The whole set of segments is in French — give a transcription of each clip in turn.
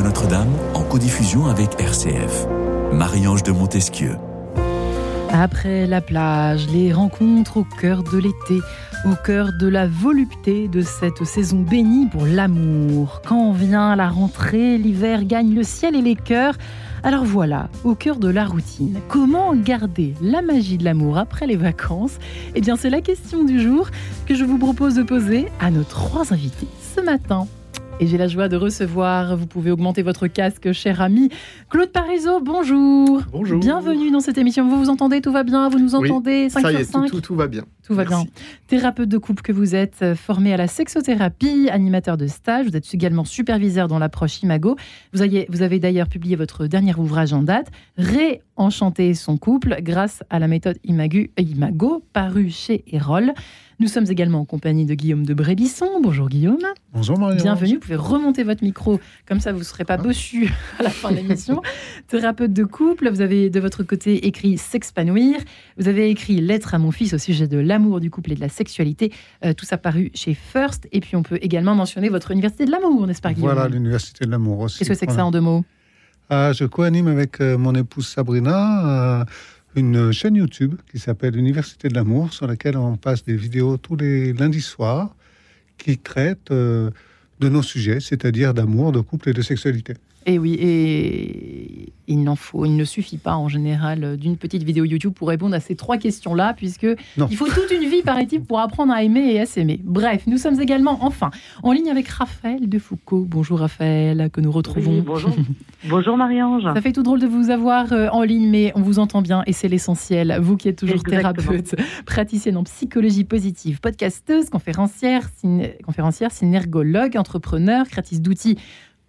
Notre-Dame en codiffusion avec RCF. Marie-Ange de Montesquieu. Après la plage, les rencontres au cœur de l'été, au cœur de la volupté de cette saison bénie pour l'amour. Quand vient la rentrée, l'hiver gagne le ciel et les cœurs. Alors voilà, au cœur de la routine, comment garder la magie de l'amour après les vacances? Eh bien c'est la question du jour que je vous propose de poser à nos trois invités ce matin. Et j'ai la joie de recevoir, vous pouvez augmenter votre casque, cher ami. Claude Parizeau, bonjour. Bonjour. Bienvenue dans cette émission. Vous vous entendez, tout va bien? Vous nous Oui, entendez? 5 Ça y est, 5 tout, tout- tout va bien. Tout va bien. Thérapeute de couple que vous êtes, euh, formé à la sexothérapie, animateur de stage, vous êtes également superviseur dans l'approche Imago. Vous avez, vous avez d'ailleurs publié votre dernier ouvrage en date, Réenchanter son couple, grâce à la méthode Imagu- Imago, paru chez Erol. Nous sommes également en compagnie de Guillaume de Brébisson. Bonjour Guillaume. Bonjour Marion. Bienvenue, vous pouvez remonter votre micro, comme ça vous ne serez pas bossu à la fin de l'émission. Thérapeute de couple, vous avez de votre côté écrit S'expanouir, vous avez écrit Lettre à mon fils au sujet de l'amour du couple et de la sexualité, Euh, tout ça paru chez First, et puis on peut également mentionner votre université de l'amour, n'est-ce pas Guillaume? Voilà, l'Université de l'amour aussi. Qu'est-ce que c'est que ça en deux mots? Ah, Je co-anime avec euh, mon épouse Sabrina euh, une chaîne YouTube qui s'appelle Université de l'amour, sur laquelle on passe des vidéos tous les lundis soirs qui traitent euh, de nos sujets, c'est-à-dire d'amour, de couple et de sexualité. Et Eh oui, et il n'en faut, il ne suffit pas en général d'une petite vidéo YouTube pour répondre à ces trois questions-là, puisque Non. il faut toute une vie, paraît-il, pour apprendre à aimer et à s'aimer. Bref, nous sommes également, enfin, en ligne avec Raphaël de Foucault. Bonjour Raphaël, que nous retrouvons. Oui, bonjour. bonjour Marie-Ange. Ça fait tout drôle de vous avoir euh, en ligne, mais on vous entend bien et c'est l'essentiel. Vous qui êtes toujours Exactement. thérapeute, praticienne en psychologie positive, podcasteuse, conférencière, synergologue, entrepreneur, créatrice d'outils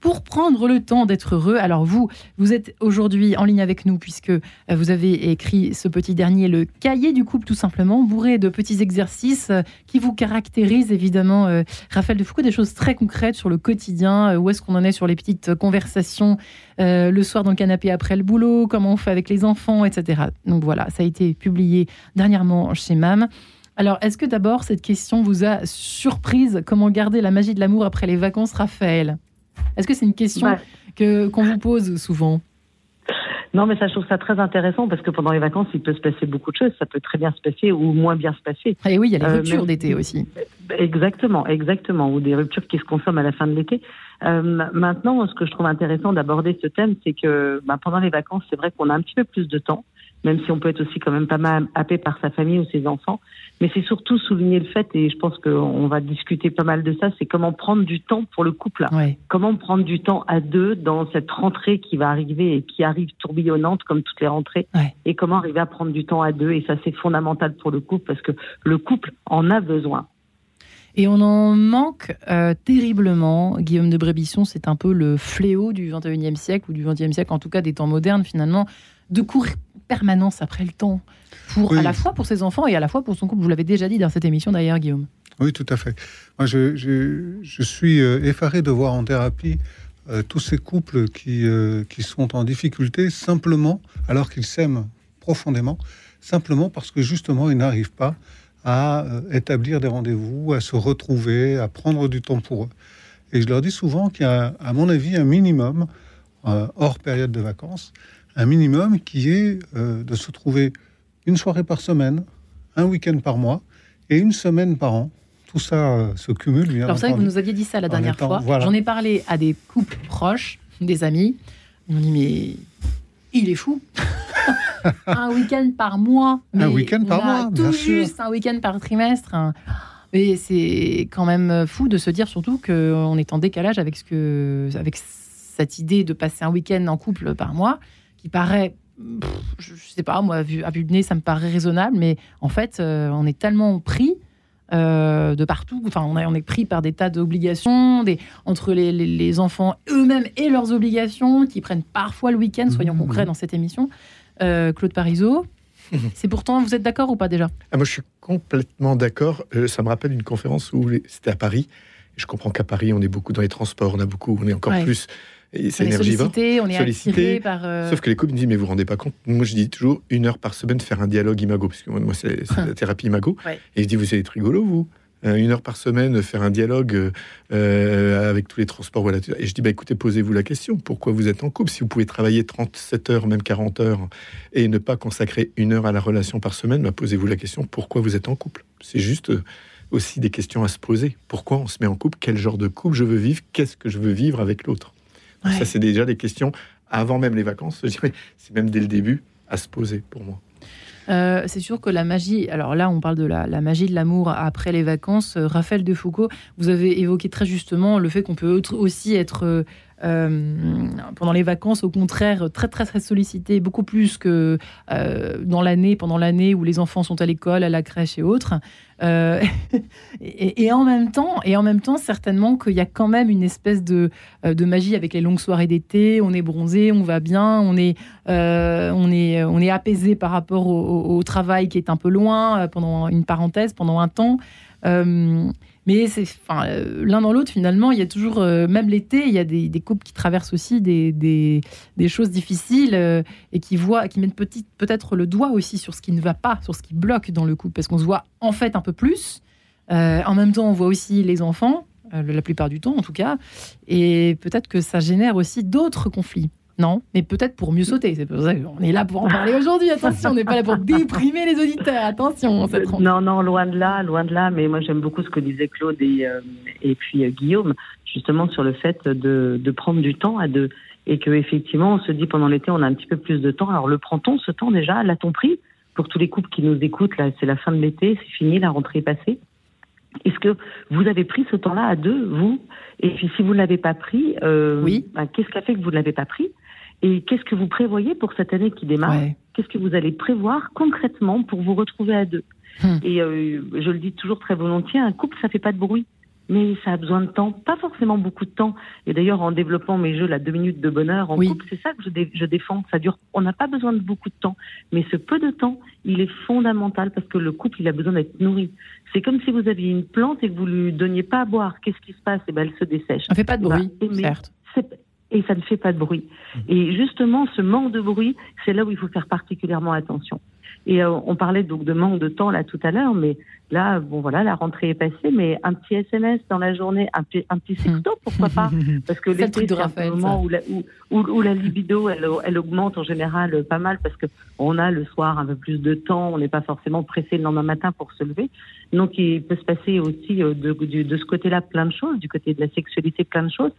pour prendre le temps d'être heureux. Alors vous, vous êtes aujourd'hui en ligne avec nous puisque euh, vous avez écrit ce petit dernier, le cahier du couple tout simplement, bourré de petits exercices euh, qui vous caractérisent évidemment, euh, Raphaël de Foucault, des choses très concrètes sur le quotidien, où est-ce qu'on en est sur les petites conversations le soir dans le canapé après le boulot, comment on fait avec les enfants, etc. Donc voilà, ça a été publié dernièrement chez MAM. Alors, est-ce que d'abord cette question vous a surprise? Comment garder la magie de l'amour après les vacances, Raphaël? Est-ce que c'est une question que qu'on vous pose souvent? Non, mais ça, je trouve ça très intéressant parce que pendant les vacances, il peut se passer beaucoup de choses. Ça peut très bien se passer ou moins bien se passer. Et oui, il y a les Euh, ruptures d'été aussi. Exactement, exactement, ou des ruptures qui se consomment à la fin de l'été. Euh, ma- maintenant, ce que je trouve intéressant d'aborder ce thème, c'est que bah, pendant les vacances, c'est vrai qu'on a un petit peu plus de temps, même si on peut être aussi quand même pas mal happé par sa famille ou ses enfants. Mais c'est surtout souligner le fait, et je pense qu'on va discuter pas mal de ça, c'est comment prendre du temps pour le couple. Comment prendre du temps à deux dans cette rentrée qui va arriver et qui arrive tourbillonnante comme toutes les rentrées et comment arriver à prendre du temps à deux et ça c'est fondamental pour le couple parce que le couple en a besoin. Et on en manque euh, terriblement. Guillaume de Brébisson, c'est un peu le fléau du 21e siècle, ou du 20e siècle, en tout cas des temps modernes finalement, de courir permanence après le temps, pour, Oui. à la fois pour ses enfants et à la fois pour son couple. Vous l'avez déjà dit dans cette émission d'ailleurs, Guillaume. Oui, tout à fait. Moi, je, je- je suis euh, effaré de voir en thérapie euh, tous ces couples qui, euh, qui sont en difficulté simplement, alors qu'ils s'aiment profondément, simplement parce que justement, ils n'arrivent pas à euh, établir des rendez-vous, à se retrouver, à prendre du temps pour eux. Et je leur dis souvent qu'il y a, à mon avis, un minimum, hors période de vacances, un minimum qui est euh, de se trouver une soirée par semaine, un week-end par mois et une semaine par an. Tout ça euh, se cumule, bien Alors, c'est vrai que vous nous aviez dit ça la dernière étant- fois. voilà. J'en ai parlé à des couples proches, des amis. Ils m'ont dit, mais il est fou. un week-end par mois. Un week-end par on a mois, Tout bien sûr. juste un week-end par trimestre. un- Et c'est quand même fou de se dire surtout qu'on est en décalage avec, ce que, avec cette idée de passer un week-end en couple par mois, qui paraît, pff, je, sais pas, moi, vu- à vue de nez, ça me paraît raisonnable, mais en fait, euh, on est tellement pris euh, de partout. Enfin, on, est- on est pris par des tas d'obligations, des, entre les, les- les enfants eux-mêmes et leurs obligations, qui prennent parfois le week-end, soyons Mmh. concrets dans cette émission. Euh, Claude Parisot, c'est pourtant, vous êtes d'accord ou pas déjà? Ah, moi, je suis complètement d'accord. Euh, ça me rappelle une conférence où les- c'était à Paris. Je comprends qu'à Paris, on est beaucoup dans les transports, on a beaucoup, on est encore Ouais. plus. C'est On est énergivore. sollicité, on est Sollicité, par. euh, Sauf que les couples me disent, mais vous vous rendez pas compte? Moi, je dis toujours une heure par semaine faire un dialogue imago, parce que moi, c'est la thérapie imago. Ouais. Et je dis, vous êtes rigolo, vous euh, une heure par semaine faire un dialogue euh, avec tous les transports. Voilà. Et je dis, bah, écoutez, posez-vous la question, pourquoi vous êtes en couple? Si vous pouvez travailler 37 heures, même 40 heures, et ne pas consacrer une heure à la relation par semaine, bah, posez-vous la question, pourquoi vous êtes en couple? C'est juste aussi des questions à se poser. Pourquoi on se met en couple? Quel genre de couple je veux vivre? Qu'est-ce que je veux vivre avec l'autre? Ça, c'est déjà des questions avant même les vacances. Je dirais, c'est même dès le début à se poser pour moi. Euh, c'est sûr que la magie, alors là on parle de la, magie de l'amour après les vacances. Euh, Raphaël de Foucault, vous avez évoqué très justement le fait qu'on peut aussi être euh, pendant les vacances, au contraire, très très très sollicité, beaucoup plus que dans l'année, pendant l'année où les enfants sont à l'école, à la crèche et autres. Euh, et, en même temps, et en même temps, certainement qu'il y a quand même une espèce de, euh, magie avec les longues soirées d'été. On est bronzé, on va bien, on est, euh, on est, on est apaisé par rapport au, travail qui est un peu loin pendant une parenthèse, pendant un temps. Mais c'est, enfin, euh, l'un dans l'autre, finalement, il y a toujours, euh, même l'été, il y a des, des, couples qui traversent aussi des, des, choses difficiles euh, et qui voient, qui mettent peut-être le doigt aussi sur ce qui ne va pas, sur ce qui bloque dans le couple, parce qu'on se voit en fait un peu plus. en même temps, on voit aussi les enfants, la plupart du temps en tout cas, et peut-être que ça génère aussi d'autres conflits. Non, mais peut-être pour mieux sauter. C'est pour ça qu'on est là pour en parler aujourd'hui. Attention, on n'est pas là pour déprimer les auditeurs. Attention. non, non, loin de là, loin de là. Mais moi, j'aime beaucoup ce que disaient Claude et, euh, et puis euh, Guillaume, justement sur le fait de, de prendre du temps à deux. Et que effectivement, on se dit pendant l'été, on a un petit peu plus de temps. Alors, le prend-on ce temps déjà? L'a-t-on pris? Pour tous les couples qui nous écoutent, là, c'est la fin de l'été, c'est fini, la rentrée est passée. Est-ce que vous avez pris ce temps-là à deux, vous? Et puis, si vous ne l'avez pas pris, euh, oui. Ben, qu'est-ce qui a fait que vous ne l'avez pas pris? Et qu'est-ce que vous prévoyez pour cette année qui démarre Qu'est-ce que vous allez prévoir concrètement pour vous retrouver à deux hmm. Et euh, je le dis toujours très volontiers, un couple, ça fait pas de bruit. Mais ça a besoin de temps, pas forcément beaucoup de temps. Et d'ailleurs, en développant mes jeux, la deux minutes de bonheur en couple, c'est ça que je, je, défends. Ça dure. On n'a pas besoin de beaucoup de temps, mais ce peu de temps, il est fondamental parce que le couple, il a besoin d'être nourri. C'est comme si vous aviez une plante et que vous lui donniez pas à boire. Qu'est-ce qui se passe? Et eh ben, elle se dessèche. Ça fait pas de bruit, certes et ça ne fait pas de bruit. Mmh. Et justement, ce manque de bruit, c'est là où il faut faire particulièrement attention. Et euh, on parlait donc de manque de temps là tout à l'heure, mais là, bon voilà, la rentrée est passée, mais un petit SMS dans la journée, un petit, un petit sexto, pourquoi pas Parce que l'été, c'est un moment où la, où, où, la libido, elle, elle, augmente en général pas mal parce que on a le soir un peu plus de temps, on n'est pas forcément pressé le lendemain matin pour se lever. Donc il peut se passer aussi euh, de, de, de ce côté-là plein de choses, du côté de la sexualité plein de choses.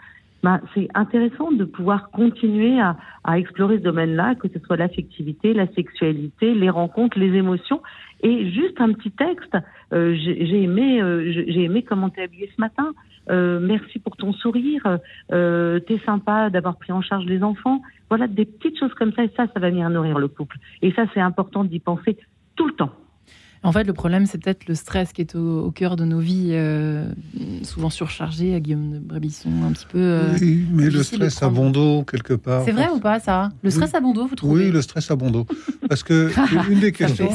Ben, c'est intéressant de pouvoir continuer à, à explorer ce domaine-là, que ce soit l'affectivité, la sexualité, les rencontres, les émotions. Et juste un petit texte, euh, j'ai aimé, euh, j'ai aimé comment t'es habillé ce matin. Euh, merci pour ton sourire. Euh, t'es sympa d'avoir pris en charge les enfants. Voilà, des petites choses comme ça. Et ça, ça va venir nourrir le couple. Et ça, c'est important d'y penser tout le temps. En fait, le problème, c'est peut-être le stress qui est au, cœur de nos vies, euh, souvent surchargées, à Guillaume de Brébisson, un petit peu. Euh, oui, mais le stress à bon dos, quelque part. C'est vrai ou pas, ça? Le stress à bon dos, vous trouvez? Oui, le stress à bon dos. Parce que une des questions,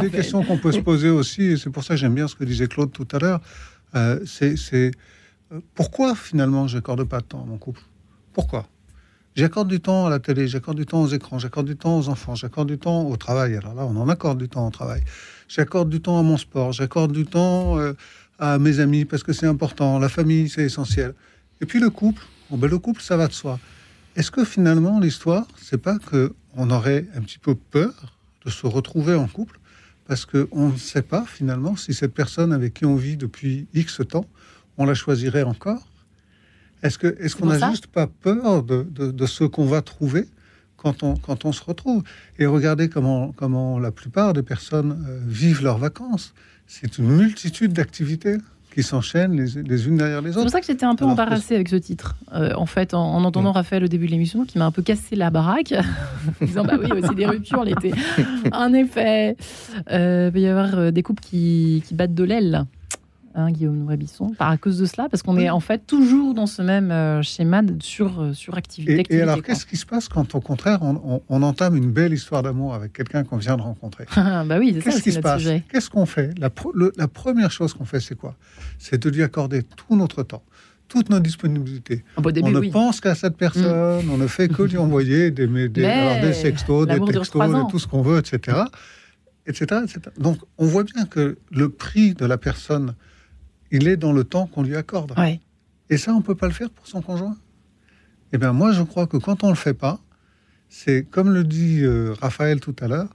des questions qu'on peut se poser aussi, et c'est pour ça que j'aime bien ce que disait Claude tout à l'heure, euh, c'est pourquoi finalement j'accorde pas de temps à mon couple? Pourquoi? J'accorde du temps à la télé, j'accorde du temps aux écrans, j'accorde du temps aux enfants, j'accorde du temps au travail. Alors là, on en accorde du temps au travail. J'accorde du temps à mon sport, j'accorde du temps euh, à mes amis parce que c'est important. La famille, c'est essentiel. Et puis le couple, bon ben le couple, ça va de soi. Est-ce que finalement l'histoire, c'est pas que on aurait un petit peu peur de se retrouver en couple parce qu'on ne sait pas finalement si cette personne avec qui on vit depuis X temps, on la choisirait encore? Est-ce qu'on n'a juste pas peur de, de, ce qu'on va trouver? Quand on, quand on se retrouve Et regardez comment, comment la plupart des personnes euh, vivent leurs vacances. C'est une multitude d'activités qui s'enchaînent les, unes derrière les autres. C'est pour ça que j'étais un peu embarrassée avec ce titre. Euh, en fait, en, entendant Raphaël au début de l'émission, qui m'a un peu cassé la baraque, en disant bah oui, aussi des ruptures l'été. En effet, euh, il va y avoir des couples qui, qui battent de l'aile. Hein, Guillaume Noël-Bisson, par à cause de cela, parce qu'on est en fait toujours dans ce même euh, schéma de sur, euh, suractivité. Et, et alors, qu'est-ce qui se passe quand, au contraire, on, entame une belle histoire d'amour avec quelqu'un qu'on vient de rencontrer Bah oui, c'est Qu'est-ce qui se passe Qu'est-ce qu'on fait la, la, première chose qu'on fait, c'est quoi C'est de lui accorder tout notre temps toute notre disponibilité. on ne pense qu'à cette personne, mm. on ne fait que lui envoyer des, des, des sextos, des textos, tout ce qu'on veut, etc., etc., etc. Donc, on voit bien que le prix de la personne il est dans le temps qu'on lui accorde. Ouais. Et ça, on peut pas le faire pour son conjoint? Eh bien, moi, je crois que quand on le fait pas, c'est comme le dit euh, Raphaël tout à l'heure,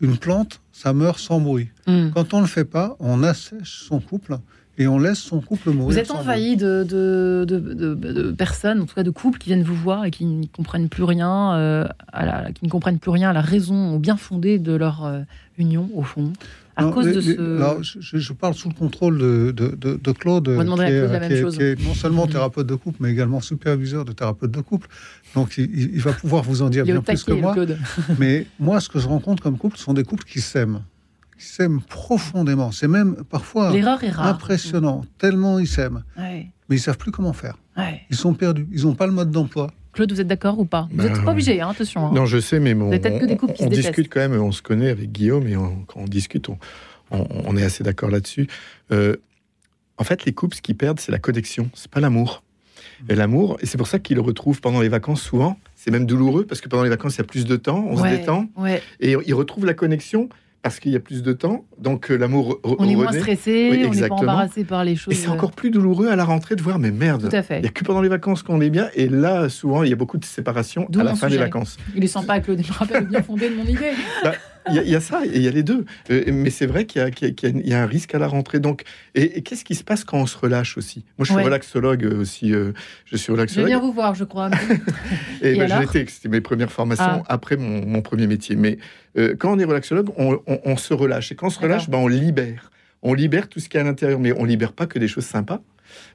une plante, ça meurt sans bruit. Hmm. Quand on le fait pas, on assèche son couple et on laisse son couple mourir. Vous êtes envahi de, de, de, de- de personnes, en tout cas de couples, qui viennent vous voir et qui ne comprennent plus rien, euh, à la, qui ne comprennent plus rien à la raison au bien fondé de leur euh, union, au fond, à Non, cause de ce. alors, je, parle sous le contrôle de, de- de- de Claude, qui, est, Claude la même qui est- chose. qui est non seulement Mhm. thérapeute de couple, mais également superviseur de thérapeute de couple. Donc, il, va pouvoir vous en dire bien plus que taquet, moi. Claude. Mais moi, ce que je rencontre comme couple, ce sont des couples qui s'aiment, qui s'aiment profondément. C'est même parfois impressionnant, tellement ils s'aiment, Ouais, mais ils savent plus comment faire. ouais. Ils sont perdus, ils n'ont pas le mode d'emploi. Claude, vous êtes d'accord ou pas Vous Bah, n'êtes pas ouais. obligé, hein, attention. hein. Non, je sais, mais mon, Vous peut-être que des couples qui on, se on discute quand même, on se connaît avec Guillaume et on- quand on discute, on, on- on est assez d'accord là-dessus. Euh, en fait, les couples, ce qu'ils perdent, c'est la connexion, c'est pas l'amour. Et l'amour, et c'est pour ça qu'ils le retrouvent pendant les vacances souvent. C'est même douloureux parce que pendant les vacances, il y a plus de temps, on Ouais, se détend ouais. et ils retrouvent la connexion parce qu'il y a plus de temps. Donc euh, l'amour On est moins stressé, Oui, on n'est pas embarrassé par les choses. Et c'est encore plus douloureux à la rentrée de voir, mais merde. Tout à fait. Il n'y a que pendant les vacances qu'on est bien. Et là, souvent, il y a beaucoup de séparations à la fin des vacances. Il est sympa, Claude. Il me rappelle le bien fondé de mon idée. Il y, a- il y a ça et il y a les deux. Euh, mais c'est vrai qu'il y, a- qu'il y y a- un risque à la rentrée. Donc, et, et qu'est-ce qui se passe quand on se relâche aussi? Moi, je suis Ouais. relaxologue aussi. euh, je suis Je relaxologue. bien vous voir, je crois. Et, Et ben, je alors? c'était mes premières formations Ah. après mon, mon premier métier. Mais euh, quand on est relaxologue, on, on- on se relâche. Et quand on se relâche, ben, on libère. On libère tout ce qui est à l'intérieur. Mais on libère pas que des choses sympas.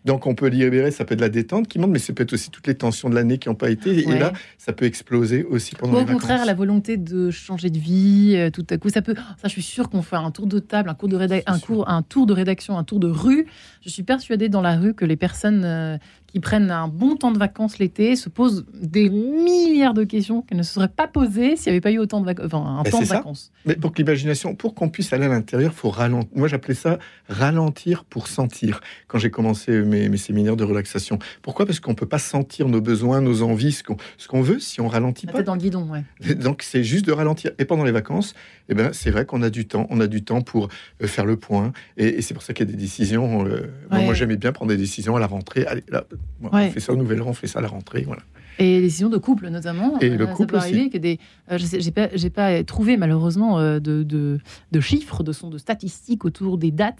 Donc on peut libérer, ça peut être la détente qui monte, mais ça peut être aussi toutes les tensions de l'année qui n'ont pas été. Ouais. Et là, ça peut exploser aussi pendant Ou au les contraire, vacances. la volonté de changer de vie, euh, tout à coup, ça peut. Ça, je suis sûre qu'on fait un tour de table, un cours de un cours, un tour de rédaction, un tour de rue. Je suis persuadée dans la rue que les personnes euh, qui prennent un bon temps de vacances l'été se posent des milliards de questions qu'elles ne se seraient pas posées s'il n'y avait pas eu autant de vacances, enfin un Ben, temps de ça. vacances. Mais pour que l'imagination, pour qu'on puisse aller à l'intérieur, faut ralentir. Moi, j'appelais ça ralentir pour sentir. Quand j'ai commencé mes, mes séminaires de relaxation, pourquoi? Parce qu'on peut pas sentir nos besoins, nos envies, ce qu'on veut si on ralentit La pas. tête dans le guidon, ouais. Donc c'est juste de ralentir. Et pendant les vacances, eh ben c'est vrai qu'on a du temps. On a du temps pour euh, faire le point. Et, et c'est pour ça qu'il y a des décisions. euh, Ouais. moi, j'aimais bien prendre des décisions à la rentrée. Allez, là, bon, Ouais. on fait ça au nouvel an, on fait ça à la rentrée. Voilà. Et les décisions de couple, notamment. Et le ça couple peut aussi. arriver que des. euh, j'ai pas, j'ai pas trouvé malheureusement euh, de, de, de chiffres, de son, de statistiques autour des dates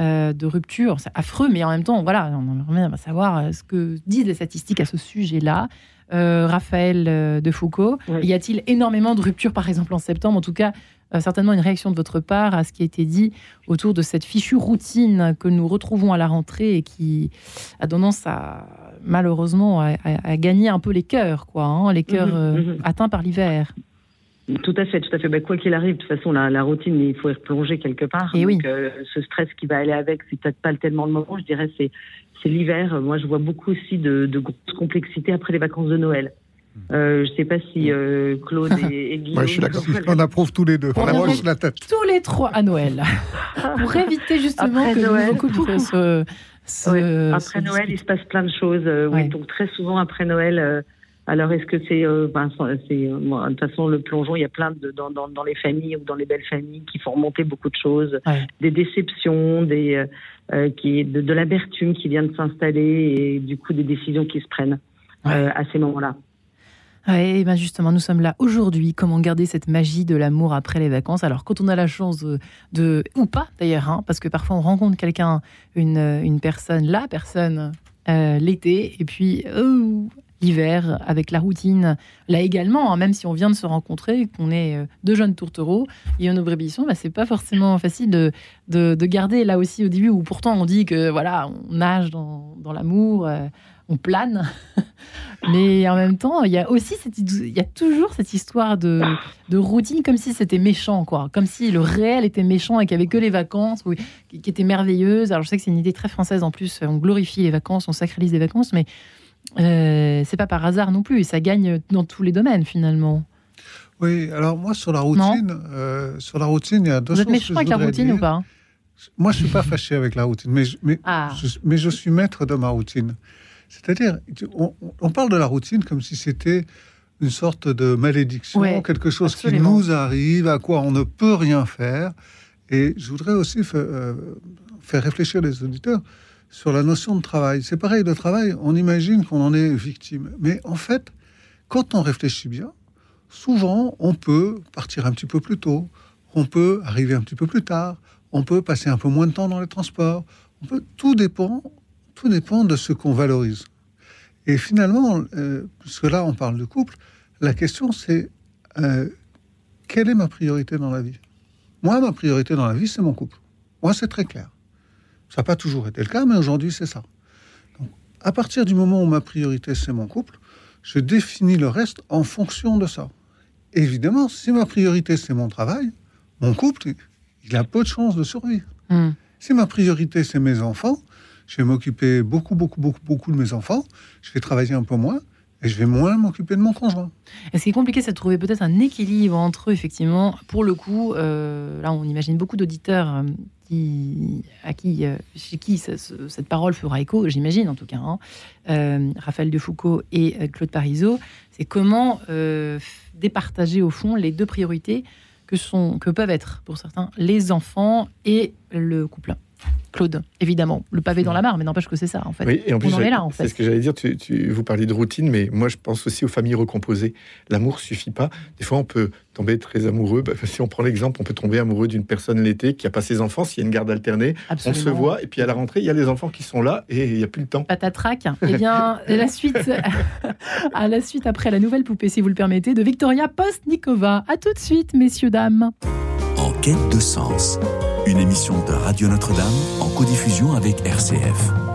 euh, de rupture. C'est affreux, mais en même temps, voilà, on aimerait bien savoir euh, ce que disent les statistiques à ce sujet-là. Euh, Raphaël euh, de Foucault, Oui. y a-t-il énormément de ruptures, par exemple en septembre? En tout cas, euh, certainement une réaction de votre part à ce qui a été dit autour de cette fichue routine que nous retrouvons à la rentrée et qui a tendance à malheureusement à, à- à gagner un peu les cœurs, quoi, hein, les cœurs Mhm, euh, mhm. atteints par l'hiver. Tout à fait, tout à fait. Ben, quoi qu'il arrive, de toute façon, la, la routine, il faut y replonger quelque part. Et Donc, oui. euh, ce stress qui va aller avec, c'est peut-être pas tellement le moment. Je dirais, c'est c'est l'hiver. Moi, je vois beaucoup aussi de, de grosses complexités après les vacances de Noël. Euh, je sais pas si euh, Claude et, et Guillaume. Ouais, je suis d'accord. On approuve tous les deux. On On la tête. Tous les trois à Noël, pour éviter justement Après que Noël. Ouais, Après se Noël, il se passe plein de choses. euh, Ouais. Oui, donc très souvent après Noël. euh, alors, est-ce que c'est, euh, ben, c'est, euh, de toute façon, le plongeon, il y a plein de dans, dans, dans les familles ou dans les belles familles qui font remonter beaucoup de choses, Ouais. des déceptions, des qui de, de l'amertume qui vient de s'installer et du coup des décisions qui se prennent euh, à ces moments-là. Ouais, et ben justement, nous sommes là aujourd'hui. Comment garder cette magie de l'amour après les vacances? Alors, quand on a la chance de, ou pas d'ailleurs, hein, parce que parfois on rencontre quelqu'un, une, personne, la personne, euh, l'été, et puis oh, l'hiver avec la routine. Là également, hein, même si on vient de se rencontrer, qu'on est euh, deux jeunes tourtereaux, et nos brébissons, bah, c'est pas forcément facile de, de, de garder là aussi au début où pourtant on dit que voilà, on nage dans, dans l'amour, euh, on plane. Mais en même temps, il y a aussi cette, il y a toujours cette histoire de, de routine comme si c'était méchant, quoi. Comme si le réel était méchant et qu'il n'y avait que les vacances qui, étaient merveilleuses. Alors je sais que c'est une idée très française en plus. On glorifie les vacances, on sacralise les vacances, mais euh, c'est pas par hasard non plus. Et ça gagne dans tous les domaines finalement. Oui, alors moi sur la routine, euh, sur la routine, il y a deux Vous êtes méchant avec la routine dire. ou pas? Moi, je suis pas fâché avec la routine, mais je, mais, Ah. je, mais je suis maître de ma routine. C'est-à-dire, on, on parle de la routine comme si c'était une sorte de malédiction, Ouais, quelque chose absolument. qui nous arrive, à quoi on ne peut rien faire. Et je voudrais aussi faire réfléchir les auditeurs sur la notion de travail. C'est pareil, le travail, on imagine qu'on en est victime. Mais en fait, quand on réfléchit bien, souvent, on peut partir un petit peu plus tôt, on peut arriver un petit peu plus tard, on peut passer un peu moins de temps dans les transports. On peut, tout dépend, tout dépend de ce qu'on valorise. Et finalement, euh, puisque là on parle de couple, la question c'est euh, quelle est ma priorité dans la vie? Moi, ma priorité dans la vie, c'est mon couple. Moi, c'est très clair. Ça n'a pas toujours été le cas, mais aujourd'hui, c'est ça. Donc, à partir du moment où ma priorité, c'est mon couple, je définis le reste en fonction de ça. Évidemment, si ma priorité, c'est mon travail, mon couple, il a peu de chances de survivre. Hmm. Si ma priorité, c'est mes enfants, je vais m'occuper beaucoup, beaucoup, beaucoup, beaucoup de mes enfants, je vais travailler un peu moins, et je vais moins m'occuper de mon conjoint. Et ce qui est compliqué, c'est de trouver peut-être un équilibre entre, effectivement, pour le coup, euh, là on imagine beaucoup d'auditeurs euh, à qui, euh, chez qui cette parole fera écho, j'imagine en tout cas, hein. Raphaël de Foucault et Claude Parisot, c'est comment départager au fond les deux priorités que, sont, que peuvent être pour certains les enfants et le couple. Claude, évidemment. Le pavé dans la mare, mais n'empêche que c'est ça, en fait. Oui, et en plus, C'est ce que j'allais dire. Tu, vous parliez de routine, mais moi, je pense aussi aux familles recomposées. L'amour suffit pas. Des fois, on peut tomber très amoureux. Bah, si on prend l'exemple, on peut tomber amoureux d'une personne l'été qui a pas ses enfants. S'il y a une garde alternée, on se voit. Et puis, à la rentrée, il y a les enfants qui sont là et il n'y a plus le temps. Patatrac. Eh bien, la suite, à la suite, après la nouvelle poupée, si vous le permettez, de Victoria Postnikova. À tout de suite, messieurs, dames. En quête de sens une émission de Radio Notre-Dame en codiffusion avec RCF.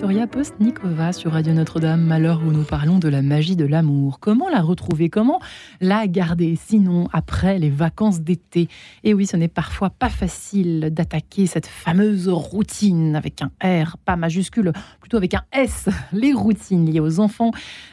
Victoria Postnikova sur Radio Notre-Dame, à l'heure où nous parlons de la magie de l'amour. Comment la retrouver? Comment la garder? Sinon, après les vacances d'été. Et oui, ce n'est parfois pas facile d'attaquer cette fameuse routine avec un R, pas majuscule, plutôt avec un S. Les routines liées aux enfants,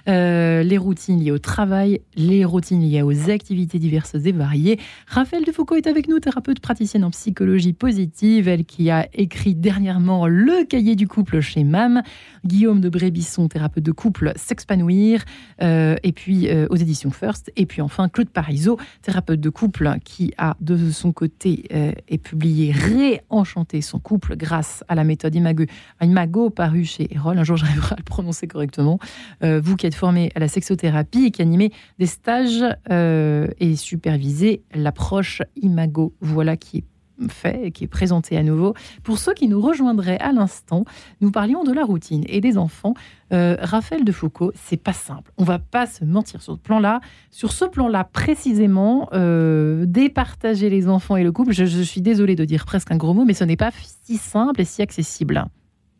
euh, les routines liées au travail, les routines liées aux activités diverses et variées. Raphaël Defoucault est avec nous, thérapeute praticienne en psychologie positive, elle qui a écrit dernièrement le cahier du couple chez MAM, Guillaume de Brébisson, thérapeute de couple, S'expanouir, euh, et puis euh, aux éditions First, et puis enfin Claude Parisot, thérapeute de couple, qui a de son côté euh, et publié Réenchanter son couple grâce à la méthode Imago, Imago parue chez Erol. Un jour, j'arriverai à le prononcer correctement. vous qui êtes formé à la sexothérapie et qui animez des stages et supervisez l'approche Imago. Voilà qui est fait, qui est présenté à nouveau. Pour ceux qui nous rejoindraient à l'instant, nous parlions de la routine et des enfants. Euh, Raphaël de Foucault, c'est pas simple. On va pas se mentir sur ce plan-là. Sur ce plan-là, précisément, euh, départager les enfants et le couple, je, suis désolée de dire presque un gros mot, mais ce n'est pas si simple et si accessible.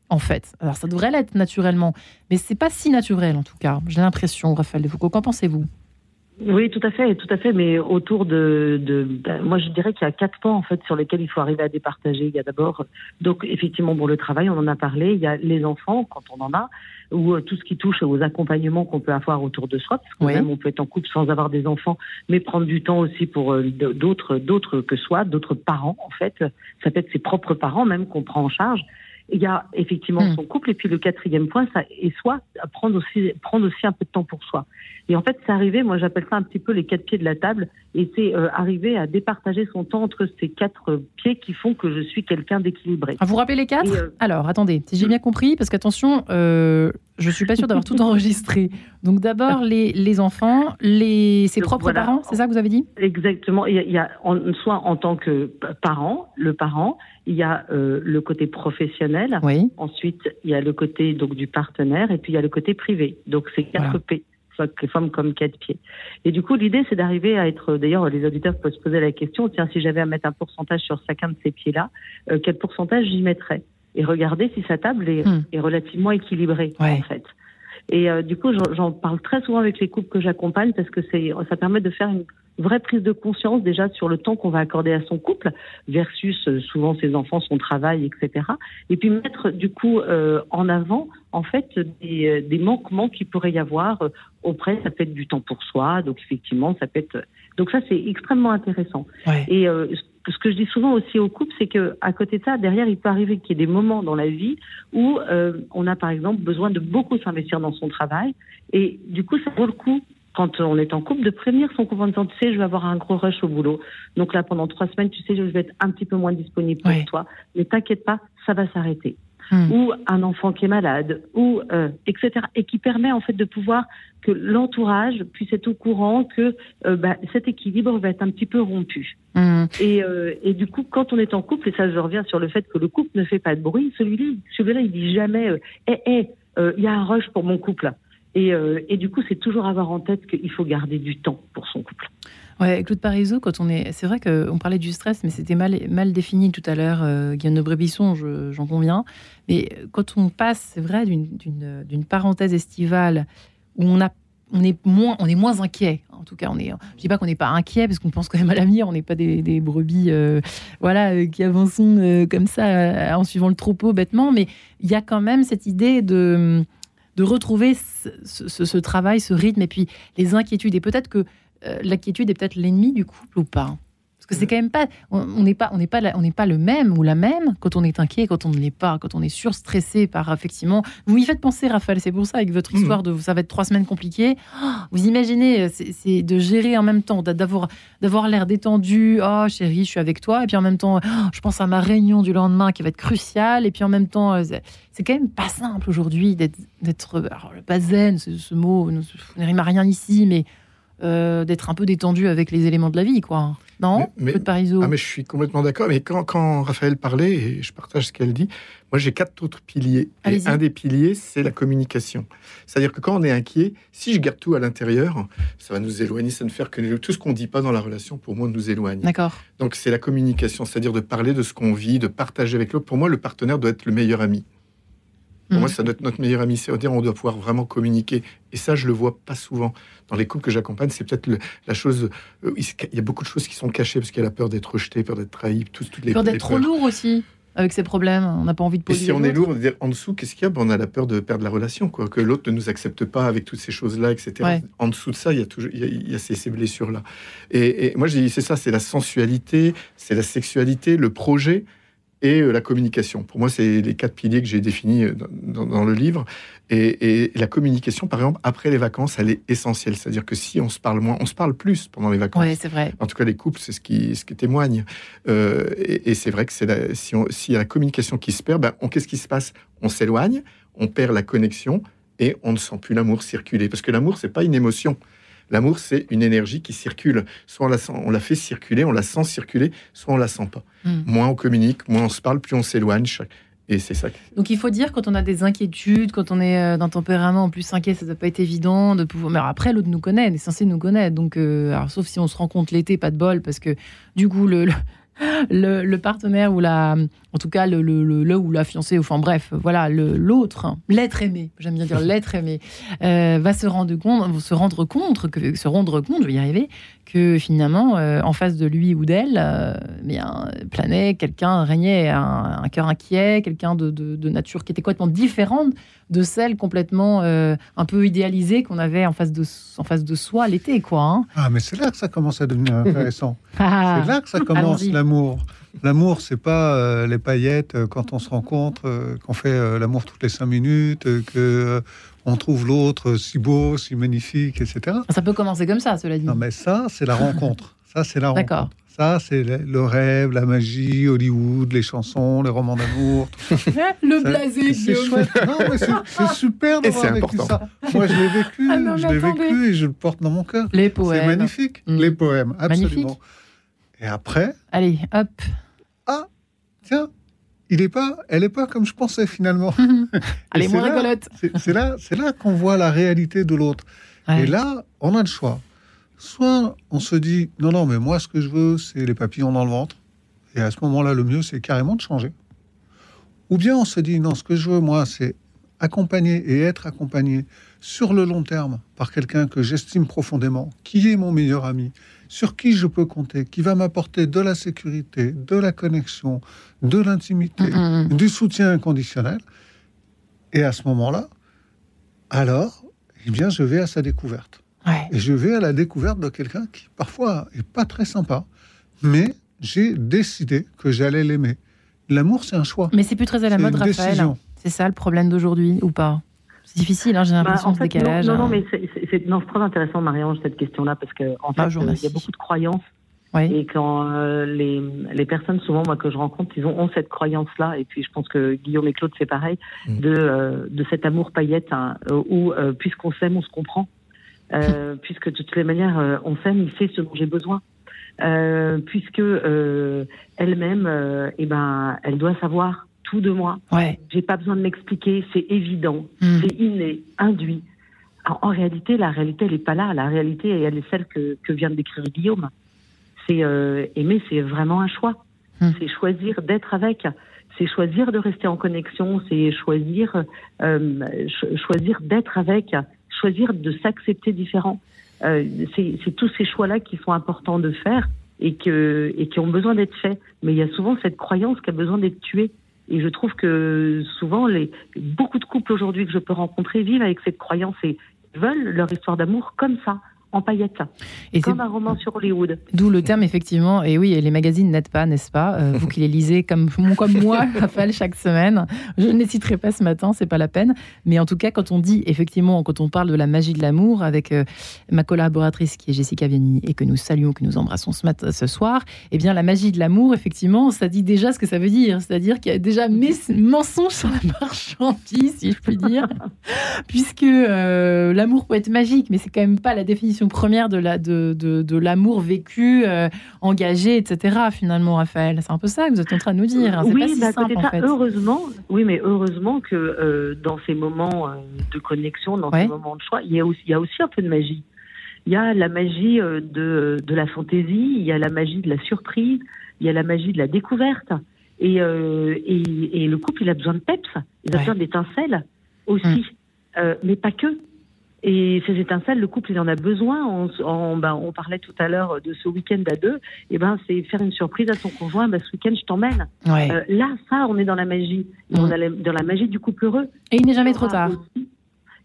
En fait, alors ça devrait l'être naturellement, mais c'est pas si naturel en tout cas. J'ai l'impression, Raphaël de Foucault. Qu'en pensez-vous? Oui, tout à fait, tout à fait, mais autour de, de ben, moi je dirais qu'il y a quatre points en fait sur lesquels il faut arriver à départager. Il y a d'abord, donc effectivement pour le travail, on en a parlé. Il y a les enfants quand on en a, ou euh, tout ce qui touche aux accompagnements qu'on peut avoir autour de soi, parce que même on peut être en couple sans avoir des enfants, mais prendre du temps aussi pour euh, d'autres, d'autres que soi, d'autres parents en fait. Ça peut être ses propres parents même qu'on prend en charge. Il y a effectivement hmm. son couple, et puis le quatrième point, ça est soit prendre aussi, prendre aussi un peu de temps pour soi. Et en fait, c'est arrivé, moi j'appelle ça un petit peu les quatre pieds de la table, et c'est euh, arriver à départager son temps entre ces quatre pieds qui font que je suis quelqu'un d'équilibré. Ah, vous rappelez les quatre? Euh, Alors, attendez, si j'ai bien compris, parce qu'attention, euh, je suis pas sûre d'avoir tout enregistré. Donc d'abord les, les enfants, les, ses propres parents, c'est ça que vous avez dit? Exactement. Il y a, il y a en, soit en tant que parent, le parent, il y a euh, le côté professionnel. Oui. Ensuite, il y a le côté donc du partenaire et puis il y a le côté privé. Donc c'est quatre P soit les femmes comme quatre pieds. Et du coup, l'idée, c'est d'arriver à être. D'ailleurs, les auditeurs peuvent se poser la question tiens, si j'avais à mettre un pourcentage sur chacun de ces pieds-là, euh, quel pourcentage j'y mettrais? Et regarder si sa table est, hmm. est relativement équilibrée, en fait. Et euh, du coup, j'en parle très souvent avec les couples que j'accompagne parce que c'est, ça permet de faire une vraie prise de conscience déjà sur le temps qu'on va accorder à son couple versus euh, souvent ses enfants, son travail, etc. Et puis mettre du coup euh, en avant en fait des, des manquements qu'il pourrait y avoir auprès. Ça peut être du temps pour soi, donc effectivement, ça peut être. Donc ça, c'est extrêmement intéressant. Ouais. Et ce que je dis souvent aussi aux couples, c'est que à côté de ça, derrière, il peut arriver qu'il y ait des moments dans la vie où euh, on a par exemple besoin de beaucoup s'investir dans son travail, et du coup, ça vaut le coup quand on est en couple de prévenir son couple en disant tu sais je vais avoir un gros rush au boulot. Donc là pendant trois semaines tu sais je vais être un petit peu moins disponible pour toi. Mais t'inquiète pas ça va s'arrêter Hmm. ou un enfant qui est malade, ou euh, etc. Et qui permet en fait de pouvoir que l'entourage puisse être au courant que euh, bah, cet équilibre va être un petit peu rompu. Hmm. Et, euh, et, du coup, quand on est en couple, et ça je reviens sur le fait que le couple ne fait pas de bruit, celui-là, celui-là, il dit jamais, eh, eh, il y a un rush pour mon couple. Et, et du coup, c'est toujours avoir en tête qu'il faut garder du temps pour son couple. Ouais, Claude Parisot, quand on est, c'est vrai qu'on parlait du stress, mais c'était mal, mal défini tout à l'heure. Euh, Guillaume de Brébisson, j'en conviens. Mais quand on passe, c'est vrai, d'une parenthèse estivale où on a on est moins, on est moins inquiet. En tout cas, on est. Je dis pas qu'on n'est pas inquiet parce qu'on pense quand même à l'avenir. On n'est pas des, brebis, euh, voilà, euh, qui avancent comme ça en suivant le troupeau bêtement. Mais il y a quand même cette idée de de retrouver ce, ce, travail, ce rythme, et puis les inquiétudes. Et peut-être que euh, l'inquiétude est peut-être l'ennemi du couple ou pas Parce que c'est mm. quand même pas, on n'est pas, on n'est pas, on n'est pas le même ou la même quand on est inquiet, quand on ne l'est pas, quand on est surstressé par effectivement. Vous y faites penser, Raphaël, c'est pour ça avec votre mm. histoire de ça va être trois semaines compliquées. Oh, vous imaginez, euh, c'est de gérer en même temps, d'avoir d'avoir l'air détendu. Oh chérie, je suis avec toi, et puis en même temps, oh, je pense à ma réunion du lendemain qui va être cruciale, et puis en même temps, euh, c'est quand même pas simple aujourd'hui d'être, alors pas zen, ce, ce mot ne rime à rien ici, mais euh, d'être un peu détendu avec les éléments de la vie, quoi. Non mais, mais, ah, mais je suis complètement d'accord. Mais quand, quand, Raphaël parlait, et je partage ce qu'elle dit, moi j'ai quatre autres piliers. Et un des piliers, c'est la communication. C'est-à-dire que quand on est inquiet, si je garde tout à l'intérieur, ça va nous éloigner, ça ne faire que tout ce qu'on ne dit pas dans la relation, pour moi, nous éloigne. D'accord. Donc c'est la communication, c'est-à-dire de parler de ce qu'on vit, de partager avec l'autre. Pour moi, le partenaire doit être le meilleur ami. Pour moi, mm. ça doit être notre meilleur ami. C'est-à-dire, on doit pouvoir vraiment communiquer. Et ça, je le vois pas souvent. Dans les couples que j'accompagne, c'est peut-être la chose. Euh, il y a beaucoup de choses qui sont cachées parce qu'il y a la peur d'être rejeté, peur d'être trahi, toutes, toutes les peur d'être trop lourd aussi avec ses problèmes. On n'a pas envie de poser. Et si on est lourd, en dessous, qu'est-ce qu'il y a? Ben, On a la peur de perdre la relation, quoi. Que l'autre ne nous accepte pas avec toutes ces choses-là, etc. En dessous de ça, il y a toujours, il y a, ces, blessures-là. Et, et, moi, je dis, c'est ça, c'est la sensualité, c'est la sexualité, le projet et euh, la communication. Pour moi, c'est les quatre piliers que j'ai définis euh, dans, le livre. Et, la communication, par exemple, après les vacances, elle est essentielle. C'est-à-dire que si on se parle moins, on se parle plus pendant les vacances. Oui, c'est vrai. En tout cas, les couples, c'est ce qui, ce qui témoigne. Euh, et, c'est vrai que c'est si s'il y a la communication qui se perd, ben, qu'est-ce qui se passe? On s'éloigne, on perd la connexion et on ne sent plus l'amour circuler. Parce que l'amour, c'est pas une émotion. L'amour, c'est une énergie qui circule. Soit on la, sent, on la fait circuler, on la sent circuler, soit on la sent pas. Hmm. Moins on communique, moins on se parle, plus on s'éloigne. Et c'est ça. Donc il faut dire quand on a des inquiétudes, quand on est euh, d'un tempérament en plus inquiet, ça ne doit pas être évident de pouvoir. Mais après l'autre nous connaît, on est censé nous connaître. Donc euh, alors, sauf si on se rencontre l'été, pas de bol, parce que du coup le, le, partenaire ou la, en tout cas le, le, le, ou la fiancée, enfin bref, voilà, l'autre, l'être aimé, j'aime bien dire l'être aimé, euh, va se rendre compte, se rendre compte, que, se rendre compte, je vais y arriver, que finalement, euh, en face de lui ou d'elle, euh, bien planait quelqu'un, régnait un, un cœur inquiet, quelqu'un de, de, nature qui était complètement différente de celle complètement un peu idéalisée qu'on avait en face de, en face de soi l'été, quoi. Hein. Ah, mais c'est là que ça commence à devenir intéressant. Ah. c'est là que ça commence l'amour. L'amour, c'est pas euh, les paillettes euh, quand on se rencontre, euh, qu'on fait l'amour toutes les cinq minutes, que on trouve l'autre si beau, si magnifique, etc. Ça peut commencer comme ça, cela dit. Non, mais ça, c'est la rencontre. Ça, c'est la rencontre. Ça, c'est le, rêve, la magie, Hollywood, les chansons, les romans d'amour. le blasé, c'est chouette. Non, mais c'est super d'avoir vécu ça. Moi, je l'ai vécu, ah je l'ai vécu et je le porte dans mon cœur. Les poèmes. C'est magnifique. Mm. Les poèmes, absolument. Et après. Allez, hop. Tiens, il est pas, elle n'est pas comme je pensais finalement. Allez, moins rigolote. C'est là, c'est là qu'on voit la réalité de l'autre. Et là, on a le choix. Soit on se dit non, non, mais moi, ce que je veux, c'est les papillons dans le ventre. Et à ce moment-là, le mieux, c'est carrément de changer. Ou bien on se dit non, ce que je veux, moi, c'est accompagner et être accompagné sur le long terme par quelqu'un que j'estime profondément, qui est mon meilleur ami, sur qui je peux compter, qui va m'apporter de la sécurité, de la connexion, de l'intimité, mm-hmm. du soutien inconditionnel. Et à ce moment-là, alors, eh bien, je vais à sa découverte. Et je vais à la découverte de quelqu'un qui, parfois, est pas très sympa, mais j'ai décidé que j'allais l'aimer. L'amour, c'est un choix. Mais c'est plus très à la mode, Raphaël. C'est ça le problème d'aujourd'hui, ou pas? C'est difficile, hein, j'ai bah, l'impression, ce décalage. Non, non, mais c'est très intéressant, Marie-Ange, cette question-là, parce qu'en en ah, fait, il y a beaucoup de croyances. Et quand euh, les, les, personnes, souvent, moi, que je rencontre, ils ont, ont cette croyance-là. Et puis, je pense que Guillaume et Claude, c'est pareil, mm. de, euh, de cet amour paillette, hein, où, euh, puisqu'on s'aime, on se comprend. puisque de toutes les manières, on s'aime, il sait ce dont j'ai besoin. puisque elle-même, eh ben, elle doit savoir tout de moi. Ouais. J'ai pas besoin de m'expliquer, c'est évident, hmm. c'est inné, induit. en réalité, la réalité, elle n'est pas là. La réalité, elle est celle que, que vient de décrire Guillaume. C'est euh, aimer, c'est vraiment un choix. Hmm. C'est choisir d'être avec. C'est choisir de rester en connexion. C'est choisir, euh, choisir d'être avec. Choisir de s'accepter différent. Euh, c'est tous ces choix-là qui sont importants de faire et, que, et qui ont besoin d'être faits. Mais il y a souvent cette croyance qui a besoin d'être tuée. Et je trouve que souvent, les, beaucoup de couples aujourd'hui que je peux rencontrer vivent avec cette croyance et veulent leur histoire d'amour comme ça, en paillettes. Et comme un roman sur Hollywood. D'où le terme, effectivement. Et oui, les magazines n'aident pas, n'est-ce pas euh, Vous qui les lisez comme, comme moi, Raphaël, chaque semaine. Je ne les citerai pas ce matin, c'est pas la peine. Mais en tout cas, quand on dit, effectivement, quand on parle de la magie de l'amour avec euh, ma collaboratrice qui est Jessica Vianney et que nous saluons, que nous embrassons ce, matin, ce soir, eh bien, la magie de l'amour, effectivement, ça dit déjà ce que ça veut dire. C'est-à-dire qu'il y a déjà mes mensonges sur la marchandise, si je puis dire. Puisque euh, l'amour peut être magique, mais c'est quand même pas la définition première de la de, de, l'amour vécu, euh, engagé, etc. Finalement, Raphaël, c'est un peu ça que vous êtes en train de nous dire. Hein. Oui, pas si bah, simple, en fait. heureusement, oui, mais heureusement que euh, dans ces moments euh, de connexion, dans ces moments de choix, il y a aussi, il y a aussi un peu de magie. Il y a la magie de, de la fantaisie, il y a la magie de la surprise, il y a la magie de la découverte. Et, et, et, le couple, il a besoin de peps, il a besoin d'étincelles aussi, hum. mais pas que. Et ces étincelles, le couple, il en a besoin. On, ben, on parlait tout à l'heure de ce week-end à deux. Et ben, c'est faire une surprise à son conjoint. Ben, ce week-end, je t'emmène. Euh, là, ça, on est dans la magie. On mm. est dans la magie du couple heureux. Et il n'est jamais trop tard.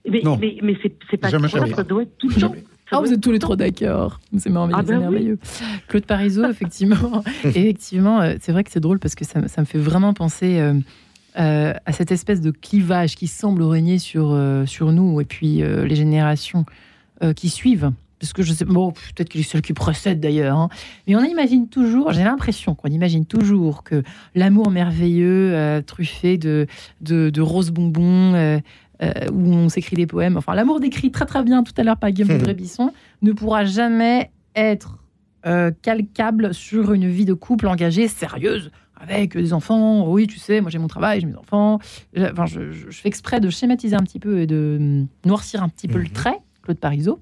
Mais, mais, mais c'est pas trop tard. Ça doit être tout le temps. Ah, vous êtes tous les trois d'accord. C'est merveilleux. Ah, ben merveilleux. Claude Parisot, effectivement. effectivement, euh, c'est vrai que c'est drôle parce que ça, ça, me fait vraiment penser. Euh, euh, à cette espèce de clivage qui semble régner sur, euh, sur nous et puis euh, les générations qui suivent. Parce que je sais, bon, peut-être que les celles qui précèdent d'ailleurs, hein. mais on imagine toujours, j'ai l'impression qu'on imagine toujours que l'amour merveilleux, truffé de, de, de roses bonbons, où on s'écrit des poèmes, enfin l'amour décrit très très bien tout à l'heure par Guillaume de Rébisson, ne pourra jamais être calcable sur une vie de couple engagée, sérieuse, avec des enfants. Oui, tu sais, moi j'ai mon travail, j'ai mes enfants. Enfin, je, fais exprès de schématiser un petit peu et de noircir un petit peu le mhm. trait, Claude Parisot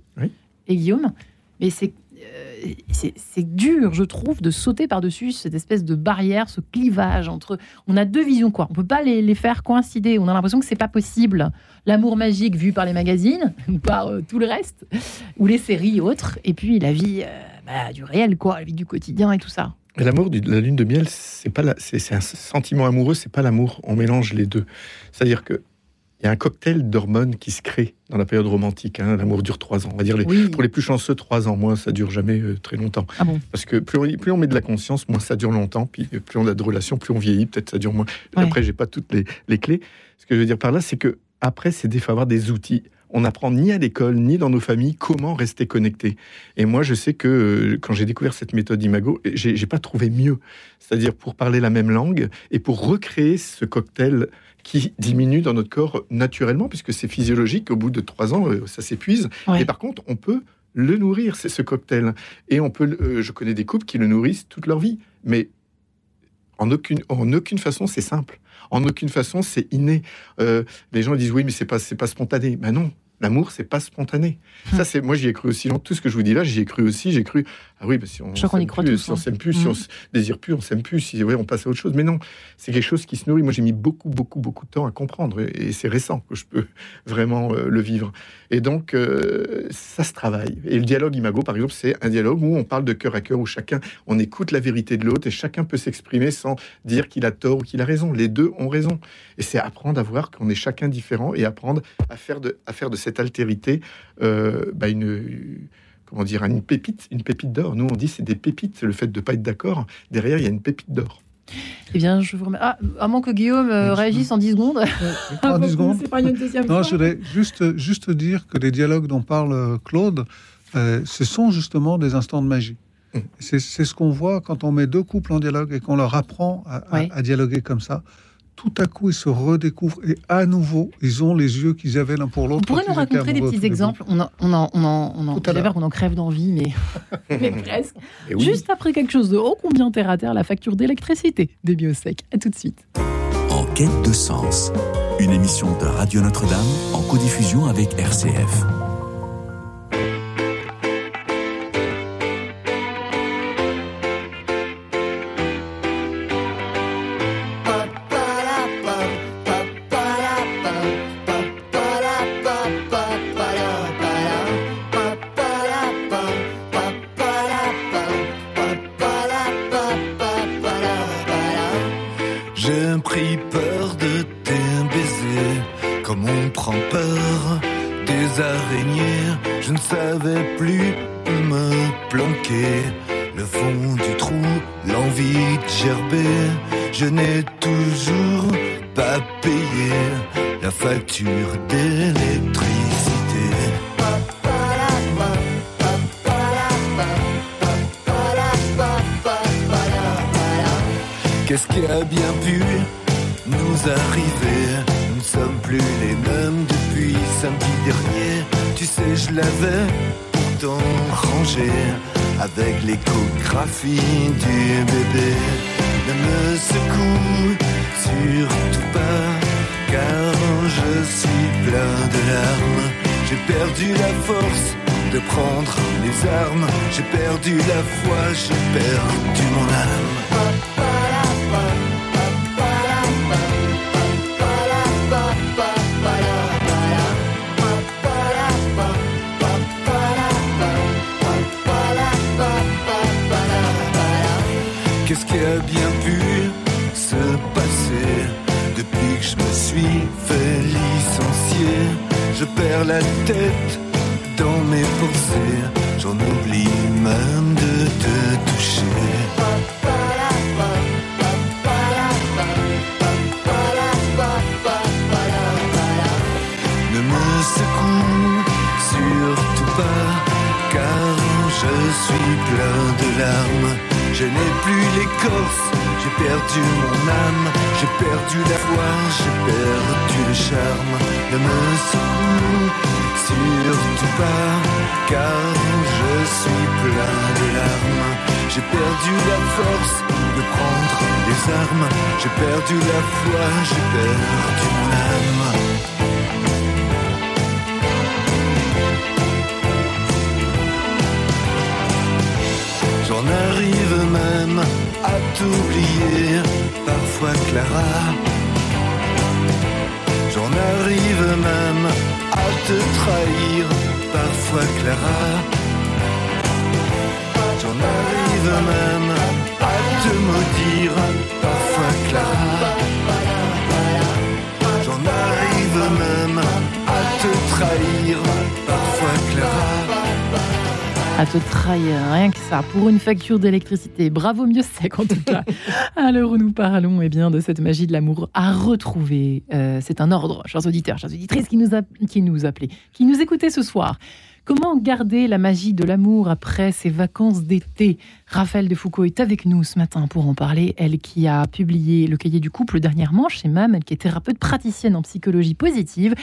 et Guillaume. Mais c'est euh, c'est dur, je trouve, de sauter par-dessus cette espèce de barrière, ce clivage entre. On a deux visions, quoi. On peut pas les, faire coïncider. On a l'impression que c'est pas possible. L'amour magique vu par les magazines ou par euh, tout le reste, ou les séries et autres, et puis la vie euh, bah, du réel, quoi, la vie du quotidien et tout ça. L'amour de la lune de miel, c'est pas c'est un sentiment amoureux, c'est pas l'amour. On mélange les deux. C'est-à-dire que il y a un cocktail d'hormones qui se crée dans la période romantique. Hein. L'amour dure trois ans. On va dire pour les plus chanceux, trois ans. Moi, ça dure jamais euh, très longtemps. Ah bon? Parce que plus on, plus on met de la conscience, moins ça dure longtemps. Puis plus on a de relations, plus on vieillit. Peut-être ça dure moins. Après, j'ai pas toutes les, les, clés. Ce que je veux dire par là, c'est que après, c'est des avoir des outils. On n'apprend ni à l'école, ni dans nos familles comment rester connecté. Et moi, je sais que euh, quand j'ai découvert cette méthode Imago, j'ai pas trouvé mieux. C'est-à-dire pour parler la même langue et pour recréer ce cocktail qui diminue dans notre corps naturellement, puisque c'est physiologique. Au bout de trois ans, euh, ça s'épuise. Et par contre, on peut le nourrir, c'est ce cocktail. Et on peut, euh, je connais des couples qui le nourrissent toute leur vie, mais en aucune, façon, c'est simple. En aucune façon, c'est inné. Euh, les gens disent oui, mais c'est pas, c'est pas spontané. Ben non, L'amour, c'est pas spontané. Hum. Ça, c'est moi, j'y ai cru aussi. Tout ce que je vous dis là, j'y ai cru aussi. J'ai cru, ah oui, bah, si on s'aime plus, si on s'aime plus, si on se désire plus, on s'aime plus. Si on passe à autre chose. Mais non, c'est quelque chose qui se nourrit. Moi, j'ai mis beaucoup, beaucoup, beaucoup de temps à comprendre, et, c'est récent que je peux vraiment euh, le vivre. Et donc, euh, ça se travaille. Et le dialogue imago, par exemple, c'est un dialogue où on parle de cœur à cœur, où chacun, on écoute la vérité de l'autre, et chacun peut s'exprimer sans dire qu'il a tort ou qu'il a raison. Les deux ont raison. Et c'est apprendre à voir qu'on est chacun différent et apprendre à faire de, à faire de cette altérité euh, bah une comment dire une pépite, une pépite d'or. Nous on dit c'est des pépites. Le fait de pas être d'accord, derrière il y a une pépite d'or. Eh bien, je vous remercie. Ah, à moins que Guillaume euh, réagisse en 10 secondes. en 10 secondes. Pas une deuxième non, je voudrais juste, juste dire que les dialogues dont parle euh, Claude, ce sont justement des instants de magie. Mmh. C'est ce qu'on voit quand on met deux couples en dialogue et qu'on leur apprend à dialoguer comme ça tout à coup, ils se redécouvrent et à nouveau, ils ont les yeux qu'ils avaient l'un pour l'autre. Vous pourrez nous raconter des petits exemples On en, on en, on en, on en, on en crève d'envie, mais, mais presque. Juste après quelque chose de haut combien terre à terre, la facture d'électricité des Biosec. À tout de suite. En quête de sens, une émission de Radio Notre-Dame en codiffusion avec RCF. et je l'avais pourtant rangé avec l'échographie du bébé. Ne me secoue surtout pas, car je suis plein de larmes. J'ai perdu la force de prendre les armes, j'ai perdu la foi, j'ai perdu mon âme. qui a bien pu se passer depuis que je me suis fait licencier. Je perds la tête dans mes pensées, j'en oublie même de te toucher. Ne me secoue surtout pas, car je suis plein de larmes l'écorce, j'ai perdu mon âme, j'ai perdu la foi, j'ai perdu le charme. Ne me secoue surtout pas, car je suis plein de larmes. J'ai perdu la force de prendre les armes, j'ai perdu la foi, j'ai perdu mon âme. T'oublier, parfois Clara. J'en arrive même à te trahir, parfois Clara. J'en arrive même à te maudire, À te trahir, rien que ça, pour une facture d'électricité. Bravo, mieux sec en tout cas. à l'heure où nous parlons eh bien, de cette magie de l'amour à retrouver. Euh, c'est un ordre, chers auditeurs, chers auditrices qui nous, a, qui nous appelaient, qui nous écoutaient ce soir. Comment garder la magie de l'amour après ces vacances d'été? Raphaël de Foucault est avec nous ce matin pour en parler. Elle qui a publié le cahier du couple dernièrement chez MAM, elle qui est thérapeute praticienne en psychologie positive,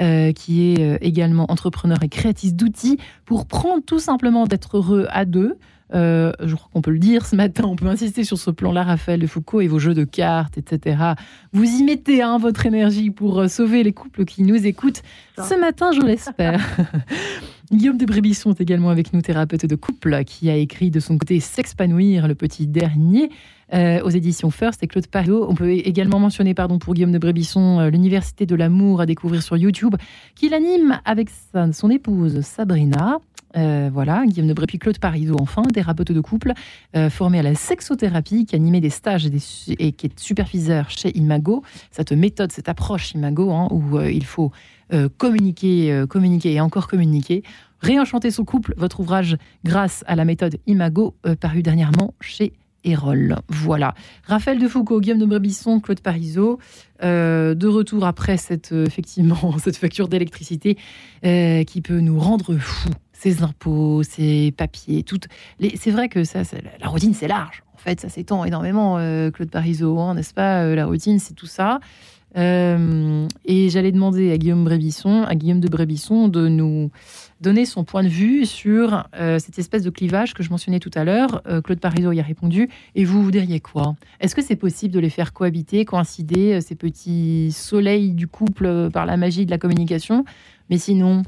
euh, qui est euh, également entrepreneur et créatrice d'outils pour prendre tout simplement d'être heureux à deux. Euh, je crois qu'on peut le dire ce matin, on peut insister sur ce plan-là, Raphaël de Foucault, et vos jeux de cartes, etc. Vous y mettez hein, votre énergie pour sauver les couples qui nous écoutent. Ce matin, je l'espère. Guillaume de Brébisson est également avec nous, thérapeute de couple, qui a écrit de son côté S'expanouir, le petit dernier, euh, aux éditions First et Claude Pario. On peut également mentionner, pardon, pour Guillaume de Brébisson, euh, l'Université de l'amour à découvrir sur YouTube, qu'il anime avec son épouse Sabrina. Euh, voilà, Guillaume de Bré, Claude Parizeau, enfin, thérapeute de couple, euh, formé à la sexothérapie, qui animait des stages et, qui est superviseur chez Imago. Cette méthode, cette approche Imago, hein, où euh, il faut euh, communiquer, communiquer et encore communiquer. Réenchanter son couple, votre ouvrage grâce à la méthode Imago, paru dernièrement chez Erol. Voilà. Raphaël de Foucault, Guillaume de Brébisson, Claude euh, de retour après cette, effectivement, cette facture d'électricité qui peut nous rendre fous. Ces impôts, ces papiers, toutes. Les... C'est vrai que ça, la routine, c'est large. En fait, ça s'étend énormément, euh, Claude Parizeau, hein, n'est-ce pas Euh, La routine, c'est tout ça. Euh, et j'allais demander à Guillaume Brébisson, à Guillaume de Brébisson, de nous donner son point de vue sur cette espèce de clivage que je mentionnais tout à l'heure. Claude Parizeau y a répondu. Et vous, vous diriez quoi? Est-ce que c'est possible de les faire cohabiter, coïncider, ces petits soleils du couple par la magie de la communication? Mais sinon,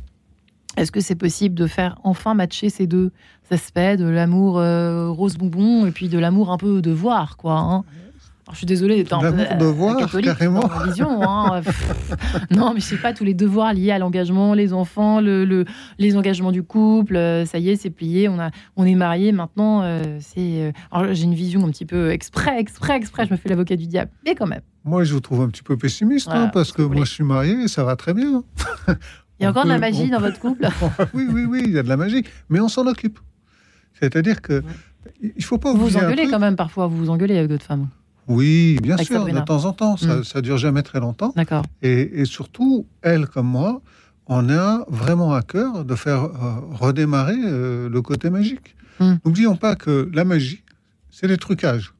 est-ce que c'est possible de faire enfin matcher ces deux aspects, de l'amour euh, rose bonbon et puis de l'amour un peu devoir, quoi hein? Alors, je suis désolée d'être un peu L'amour euh, devoir, catholique carrément. dans hein. Non, mais je sais pas, tous les devoirs liés à l'engagement, les enfants, le, le- les engagements du couple, euh, ça y est, c'est plié, on, a, on est mariés, maintenant, euh, c'est... euh, j'ai une vision un petit peu exprès, exprès, exprès, je me fais l'avocat du diable, mais quand même. Moi, je vous trouve un petit peu pessimiste, Voilà, hein, parce que moi, je suis marié et ça va très bien. Il y a On encore de la magie on dans votre couple oui, oui, oui, il y a de la magie, mais on s'en occupe. C'est-à-dire que il faut pas Vous vous engueulez quand même parfois, vous vous engueulez avec d'autres femmes. Oui, bien Avec sûr, Sabrina. de temps en temps. Ça, Mm. ça dure jamais très longtemps. D'accord. Et, et surtout, elle comme moi, on a vraiment à cœur de faire euh, redémarrer euh, le côté magique. Mm. N'oublions pas que la magie, c'est les trucages.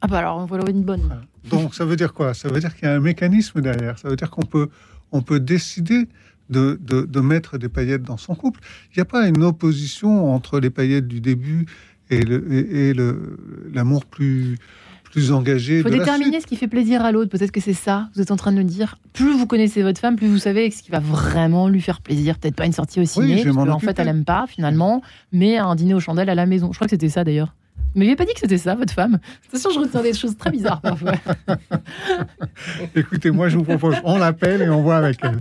Ah bah alors, voilà une bonne. Donc ça veut dire quoi? Ça veut dire qu'il y a un mécanisme derrière. Ça veut dire qu'on peut, on peut décider de, de- de mettre des paillettes dans son couple. Il n'y a pas une opposition entre les paillettes du début et le- et- et le- l'amour plus, plus engagé. Il faut déterminer ce qui fait plaisir à l'autre. Peut-être que c'est ça, vous êtes en train de le dire. Plus vous connaissez votre femme, plus vous savez ce qui va vraiment lui faire plaisir. Peut-être pas une sortie au ciné, vais parce qu'en fait, elle aime pas finalement, mais un dîner aux chandelles à la maison. Je crois que c'était ça d'ailleurs. Mais il n'avait pas dit que c'était ça, votre femme. Attention, je retiens des choses très bizarres parfois. Écoutez, moi je vous propose, on l'appelle et on voit avec elle.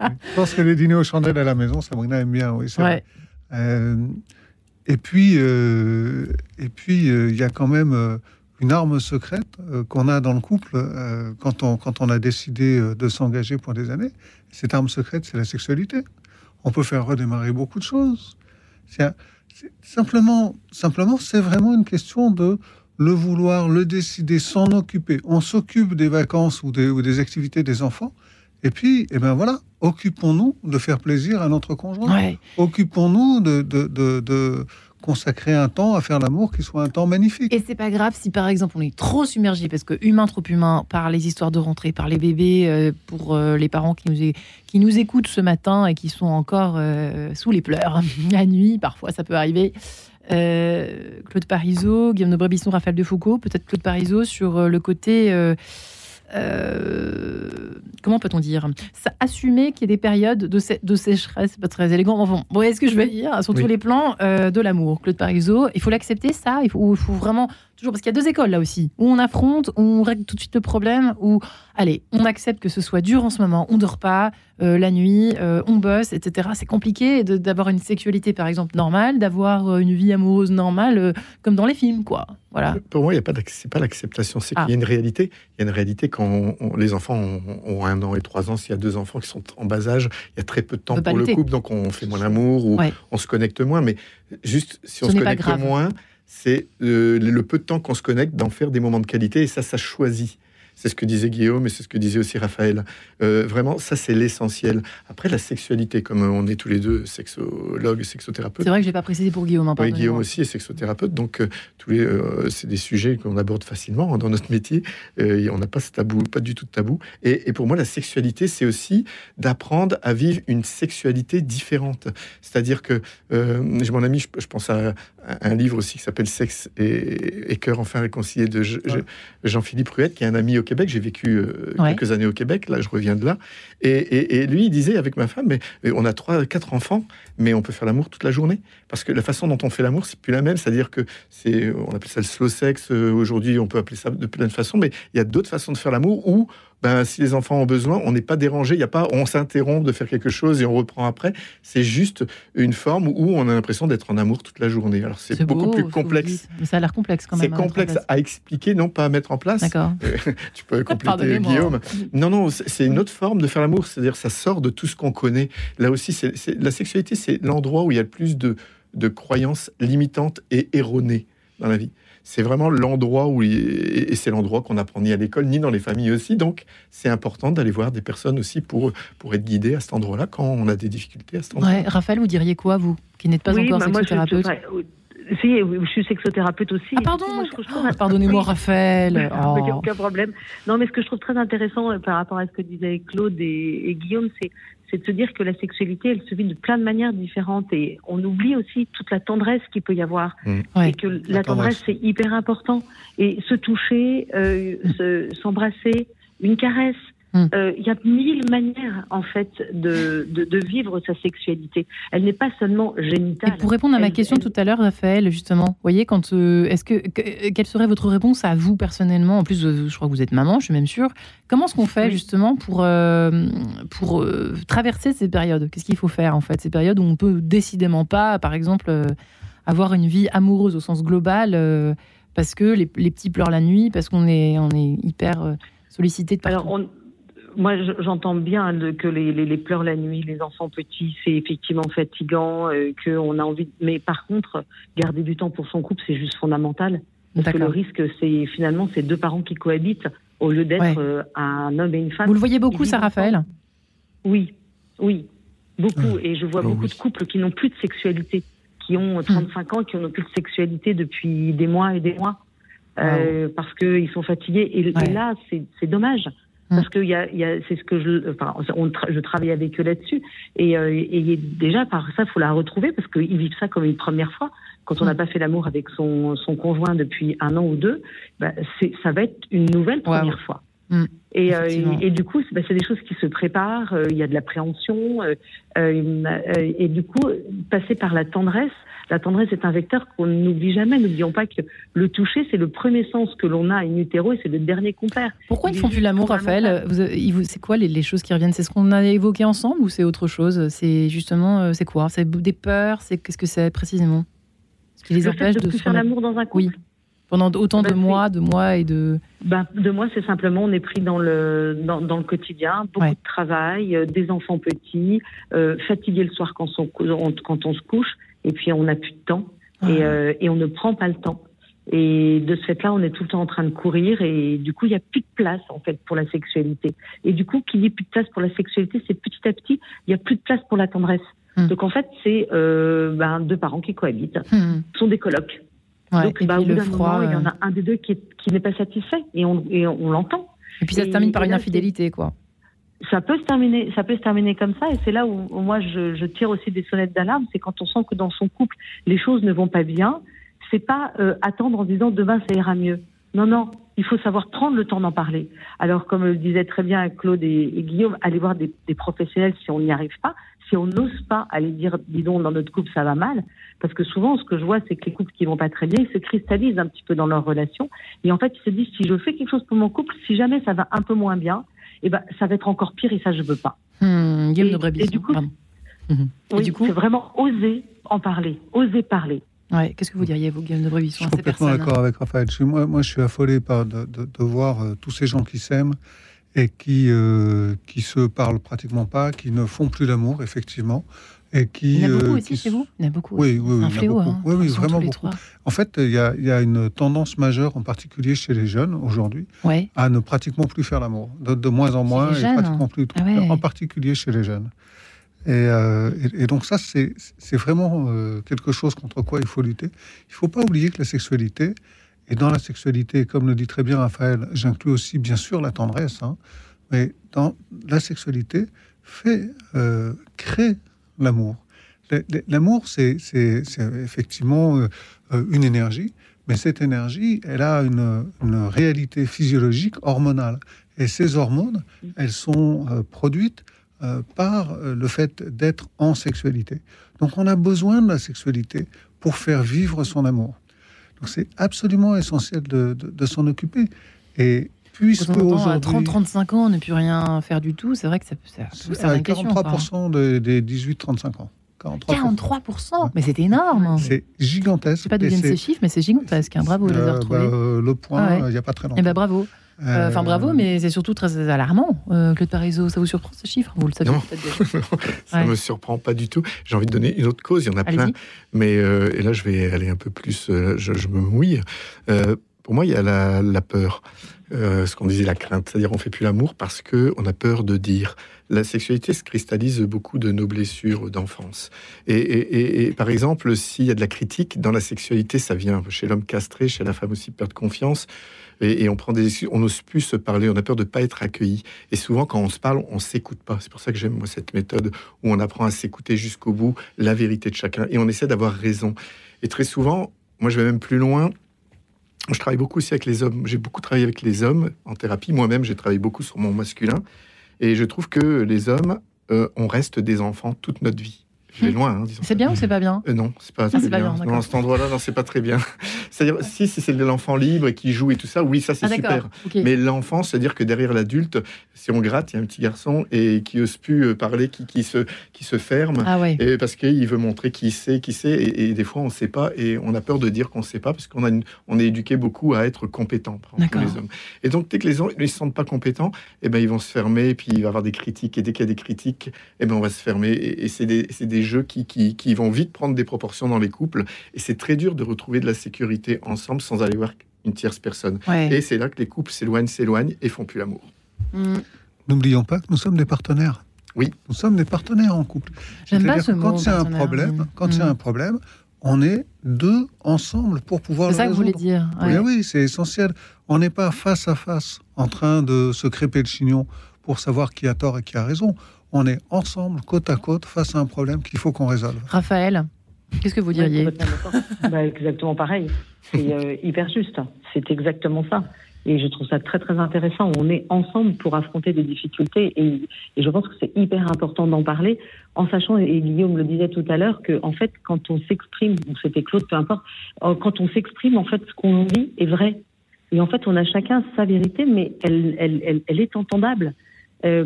Je pense que les dîners aux chandelles à la maison, Sabrina aime bien, oui, c'est vrai. Ouais. Euh, et puis, euh, et puis, euh, il y a quand même une arme secrète qu'on a dans le couple quand, on, quand on a décidé de s'engager pour des années. Cette arme secrète, c'est la sexualité. On peut faire redémarrer beaucoup de choses. C'est- simplement, simplement, c'est vraiment une question de le vouloir, le décider, s'en occuper. On s'occupe des vacances ou des, ou des activités des enfants. Et puis, eh ben voilà, occupons-nous de faire plaisir à notre conjoint Ouais. occupons-nous de, de, de- de consacrer un temps à faire l'amour qui soit un temps magnifique. Et c'est pas grave si par exemple on est trop submergé parce que humain trop humain par les histoires de rentrée, par les bébés, euh, pour euh, les parents qui nous, qui nous écoutent ce matin et qui sont encore euh, sous les pleurs la nuit, parfois ça peut arriver. Claude Parizeau, Guillaume de Brébisson, Raphaël de Foucault, peut-être Claude Parizeau sur le côté. Euh, comment peut-on dire? Ça, Assumer qu'il y ait des périodes de, sé- de sécheresse, c'est pas très élégant. Enfin, bon, est-ce que je vais dire. Sur Oui. tous les plans euh, de l'amour, Claude Parizeau Il faut l'accepter, ça. Il faut, ou il faut vraiment toujours parce qu'il y a deux écoles là aussi, où on affronte, où on règle tout de suite le problème, où allez, on accepte que ce soit dur en ce moment, on dort pas euh, la nuit, euh, on bosse, etc. C'est compliqué d'avoir une sexualité par exemple normale, d'avoir euh, une vie amoureuse normale, euh, comme dans les films, quoi. Voilà. Pour moi, il y a pas c'est pas l'acceptation, c'est Ah. qu'il y a une réalité. Il y a une réalité quand on- on- les enfants ont, ont un an et trois ans. S'il y a deux enfants qui sont en bas âge, il y a très peu de temps pour le couple, donc on fait moins l'amour ou Ouais. on se connecte moins. Mais juste si on se connecte moins, c'est euh, le peu de temps qu'on se connecte d'en faire des moments de qualité. Et ça, ça choisit. C'est ce que disait Guillaume et c'est ce que disait aussi Raphaël. Euh, vraiment, ça, c'est l'essentiel. Après, la sexualité, comme on est tous les deux sexologues, sexothérapeutes, C'est vrai que je l'ai pas précisé pour Guillaume. hein, oui. Guillaume aussi est sexothérapeute, donc euh, tous les, euh, c'est des sujets qu'on aborde facilement hein, dans notre métier. On n'a pas ce tabou, pas du tout de tabou. Et, et pour moi, la sexualité, c'est aussi d'apprendre à vivre une sexualité différente. C'est-à-dire que j'ai mon ami, je, je pense à un livre aussi qui s'appelle Sexe et, et cœur enfin réconcilié de Je- Je- Jean-Philippe Ruette, qui est un ami au Québec. J'ai vécu euh, Ouais. quelques années au Québec. Là, je reviens de là. Et, et- et lui, il disait avec ma femme, mais on a trois, quatre enfants, mais on peut faire l'amour toute la journée parce que la façon dont on fait l'amour, c'est plus la même. C'est-à-dire que c'est, on appelle ça le slow sex. euh, Aujourd'hui, on peut appeler ça de plein de façons, mais il y a d'autres façons de faire l'amour où, ben, si les enfants ont besoin, on n'est pas dérangé. Il y a pas, on s'interrompt de faire quelque chose et on reprend après. C'est juste une forme où on a l'impression d'être en amour toute la journée. Alors c'est beaucoup beau, plus complexe. Mais ça a l'air complexe quand même. C'est en complexe à expliquer, non pas à mettre en place. D'accord. tu peux compléter. Guillaume. Non, non, c'est une autre forme de faire l'amour. C'est-à-dire, ça sort de tout ce qu'on connaît. Là aussi, c'est- la sexualité, c'est l'endroit où il y a le plus de, de croyances limitantes et erronées dans la vie. C'est vraiment l'endroit où, il- et c'est l'endroit qu'on apprend ni à l'école, ni dans les familles aussi. Donc, c'est important d'aller voir des personnes aussi pour, pour être guidé à cet endroit-là quand on a des difficultés à cet endroit. Ouais, Raphaël, vous diriez quoi, vous, qui n'êtes pas oui, encore bah, sexothérapeute si, je suis sexothérapeute aussi. Ah, pardon Moi, ce que je trouve- Ah, Pardonnez-moi. Raphaël. Oh. il a aucun problème. Non, mais ce que je trouve très intéressant euh, par rapport à ce que disaient Claude et, et Guillaume, c'est c'est de se dire que la sexualité, elle se vit de plein de manières différentes et on oublie aussi toute la tendresse qu'il peut y avoir Ouais. et que la, La tendresse, tendresse. c'est hyper important et se toucher, euh, se- s'embrasser, une caresse. Mm. euh, Il y a mille manières en fait de, de, de vivre sa sexualité. Elle n'est pas seulement Et génitale. pour répondre à ma Elle- question elle- tout à l'heure, Raphaël, justement, vous voyez, quand euh, est-ce que, que- quelle serait votre réponse à vous personnellement? En plus, euh, je crois que vous êtes maman, je suis même sûre. Comment est-ce qu'on fait Oui. justement pour euh, pour euh, traverser ces périodes? Qu'est-ce qu'il faut faire en fait Ces périodes où on peut décidément pas, par exemple, euh, avoir une vie amoureuse au sens global euh, parce que les, les petits pleurent la nuit, parce qu'on est on est hyper euh, sollicité de partout? Alors, on- moi, je- j'entends bien que les, les, les pleurs la nuit, les enfants petits, c'est effectivement fatigant, euh, qu'on a envie. de- Mais par contre, garder du temps pour son couple, c'est juste fondamental. Parce que le risque, c'est finalement ces deux parents qui cohabitent au lieu d'être Ouais. euh, un homme et une femme. Vous le voyez beaucoup, ça, Raphaël? Oui, oui, beaucoup. Et je vois Oh, beaucoup oui. de couples qui n'ont plus de sexualité, qui ont 35 ans, qui n'ont plus de sexualité depuis des mois et des mois, euh, parce qu'ils sont fatigués. Et, là, c'est c'est dommage. Hmm. Parce que y a, y a, c'est ce que je, enfin, on tra- je travaille avec eux là-dessus, et, euh, et déjà par ça, faut la retrouver parce qu'ils vivent ça comme une première fois. Quand on n'a Hmm. pas fait l'amour avec son, son conjoint depuis un an ou deux, bah, c'est, ça va être une nouvelle première fois. Hmm. Et, euh, et, et du coup, c'est bah, c'est des choses qui se préparent. euh, Il y a de l'appréhension, euh, euh, euh, et du coup, passer par la tendresse. La tendresse est un vecteur qu'on n'oublie jamais. N'oublions pas que le toucher, c'est le premier sens que l'on a in utero et c'est le dernier qu'on perd. Pourquoi ils font plus l'amour. Raphaël C'est quoi les, les choses qui reviennent? C'est ce qu'on a évoqué ensemble ou c'est autre chose? C'est justement, euh, c'est quoi? C'est des peurs? C'est qu'est-ce que c'est précisément? Ce qui les le fait empêche de, de faire l'amour dans un couple. Oui. pendant autant Bah, de mois, de mois et de. Ben, de moi, c'est simplement, on est pris dans le, dans, dans le quotidien, beaucoup Ouais. de travail, euh, des enfants petits, euh, fatigués le soir quand on- quand on se couche, et puis on n'a plus de temps, et, euh, et on ne prend pas le temps. Et de ce fait-là, on est tout le temps en train de courir, et du coup, il n'y a plus de place, en fait, pour la sexualité. Et du coup, qui dit plus de place pour la sexualité, c'est petit à petit, il n'y a plus de place pour la tendresse. Hmm. Donc, en fait, c'est euh, ben, deux parents qui cohabitent. Ce sont des colocs. Ouais. Donc, bah, au bout d'un froid. moment, il y en euh, a un des deux qui, est- qui n'est pas satisfait, et on, et on, on l'entend. Et puis ça se termine par une infidélité, quoi. Ça peut se terminer, ça peut se terminer comme ça, et c'est là où, où moi je, je tire aussi des sonnettes d'alarme, c'est quand on sent que dans son couple les choses ne vont pas bien, c'est pas euh, attendre en disant demain ça ira mieux. Non, non, il faut savoir prendre le temps d'en parler. Alors comme le disait très bien Claude et, et Guillaume, aller voir des, des professionnels si on n'y arrive pas, si on n'ose pas aller dire, dis donc, dans notre couple, ça va mal, parce que souvent, ce que je vois, c'est que les couples qui vont pas très bien, ils se cristallisent un petit peu dans leur relation, et en fait, ils se disent, si je fais quelque chose pour mon couple, si jamais ça va un peu moins bien, eh ben, ça va être encore pire, et ça, je veux pas. Hmm, Guillaume Et- de et du coup, pardon. Mhm. Oui, du coup, c'est vraiment oser en parler, oser parler. ouais, qu'est-ce que vous diriez, vous, Guillaume de Brebis, Je suis complètement d'accord avec Raphaël. Je moi, moi, je suis affolé par de, de- de voir euh, tous ces gens qui s'aiment et qui euh, qui se parlent pratiquement pas, qui ne font plus d'amour, effectivement, et qui. Il y en a beaucoup euh, aussi chez vous Il y en a beaucoup. Oui, oui, un fléau. beaucoup. hein. Oui, vraiment beaucoup. En fait, il y, a, il y a une tendance majeure, en particulier chez les jeunes aujourd'hui, Ouais. à ne pratiquement plus faire l'amour, de, de moins en moins, et jeunes pratiquement plus, Ah ouais. en particulier chez les jeunes. Et, euh, et- et donc ça, c'est c'est vraiment euh, quelque chose contre quoi il faut lutter. Il ne faut pas oublier que la sexualité, et dans la sexualité, comme le dit très bien Raphaël, j'inclus aussi bien sûr la tendresse, hein, mais dans la sexualité, fait, euh, crée l'amour. L'amour, c'est effectivement euh, euh, une énergie, mais cette énergie, elle a une, réalité physiologique hormonale. Et ces hormones, elles sont euh, produites par le fait d'être en sexualité. Donc on a besoin de la sexualité pour faire vivre son amour. Donc c'est absolument essentiel de, de- de s'en occuper. Et puisque à aujourd'hui... 30-35 ans ne plus rien faire du tout, c'est vrai que ça peut ça pose à certaines questions. quoi. 43% de- des 18-35 ans. 43%. 43% Mais c'était énorme C'est gigantesque. Je sais pas d'où viennent ces chiffres, mais c'est gigantesque. hein. Bravo les Euh, bah, euh, le point, Ah ouais. il n'y a pas très longtemps. Eh ben bravo. Euh, Enfin Euh, bravo, mais c'est surtout très alarmant, euh, Claude Parizeau. Ça vous surprend ces chiffres? Vous le savez Non. peut-être déjà. Ça Ouais. me surprend pas du tout. J'ai envie de donner une autre cause, il y en a plein. Mais euh, et là, je vais aller un peu plus. euh, je, je me mouille. Pour moi, il y a la, peur, euh, ce qu'on disait la crainte, c'est-à-dire on fait plus l'amour parce que on a peur de dire. La sexualité se cristallise beaucoup de nos blessures d'enfance. Et, par exemple, s'il y a de la critique dans la sexualité, ça vient chez l'homme castré, chez la femme aussi perdre confiance. Et, on prend des on n'ose plus se parler, on a peur de pas être accueilli. Et souvent, quand on se parle, on s'écoute pas. C'est pour ça que j'aime moi cette méthode où on apprend à s'écouter jusqu'au bout, la vérité de chacun, et on essaie d'avoir raison. Et très souvent, moi, je vais même plus loin. Je travaille beaucoup aussi avec les hommes. J'ai beaucoup travaillé avec les hommes en thérapie. Moi-même, j'ai travaillé beaucoup sur mon masculin. Et je trouve que les hommes, euh, on reste des enfants toute notre vie. Je vais loin, hein. C'est bien ou c'est pas bien Euh, non, c'est pas Ah, pas bien. bien, Dans cet endroit-là, non, c'est pas très bien. C'est-à-dire, si, si c'est l'enfant libre et qui joue et tout ça, oui, ça c'est Ah super. Mais l'enfant, c'est-à-dire que derrière l'adulte, si on gratte, il y a un petit garçon et qui ose plus euh, parler, qui, qui se, qui se ferme. Ah ouais. Et parce qu'il veut montrer qui sait, qui sait, et, et des fois on ne sait pas, et on a peur de dire qu'on ne sait pas, parce qu'on a une- on est éduqué beaucoup à être compétent, par les hommes. Et donc dès que les hommes ne se sentent pas compétents, eh ben, ils vont se fermer, puis il va y avoir des critiques, et dès qu'il y a des critiques, eh ben, on va se fermer, et, et c'est des, des jeux qui, qui, qui vont vite prendre des proportions dans les couples, et c'est très dur de retrouver de la sécurité ensemble sans aller voir une tierce personne. Ouais. Et c'est là que les couples s'éloignent, s'éloignent, et font plus l'amour. Hmm. N'oublions pas que nous sommes des partenaires. Oui. Nous sommes des partenaires en couple. J'aime pas C'est-à-dire ce quand c'est un problème, quand c'est Hmm. un problème, on est deux ensemble pour pouvoir C'est ça que vous voulez résoudre. dire. Oui, ouais. oui, c'est essentiel. On n'est pas face à face en train de se crêper le chignon pour savoir qui a tort et qui a raison. On est ensemble, côte à côte, face à un problème qu'il faut qu'on résolve. Raphaël, qu'est-ce que vous diriez. Bah, exactement pareil. C'est euh, hyper juste. C'est exactement ça. Et je trouve ça très très intéressant. On est ensemble pour affronter des difficultés et, et je pense que c'est hyper important d'en parler en sachant, et Guillaume le disait tout à l'heure, que en fait quand on s'exprime, ou c'était Claude, peu importe, euh, quand on s'exprime, en fait ce qu'on vit est vrai. Et en fait on a chacun sa vérité, mais elle, elle, elle, elle est entendable. Euh,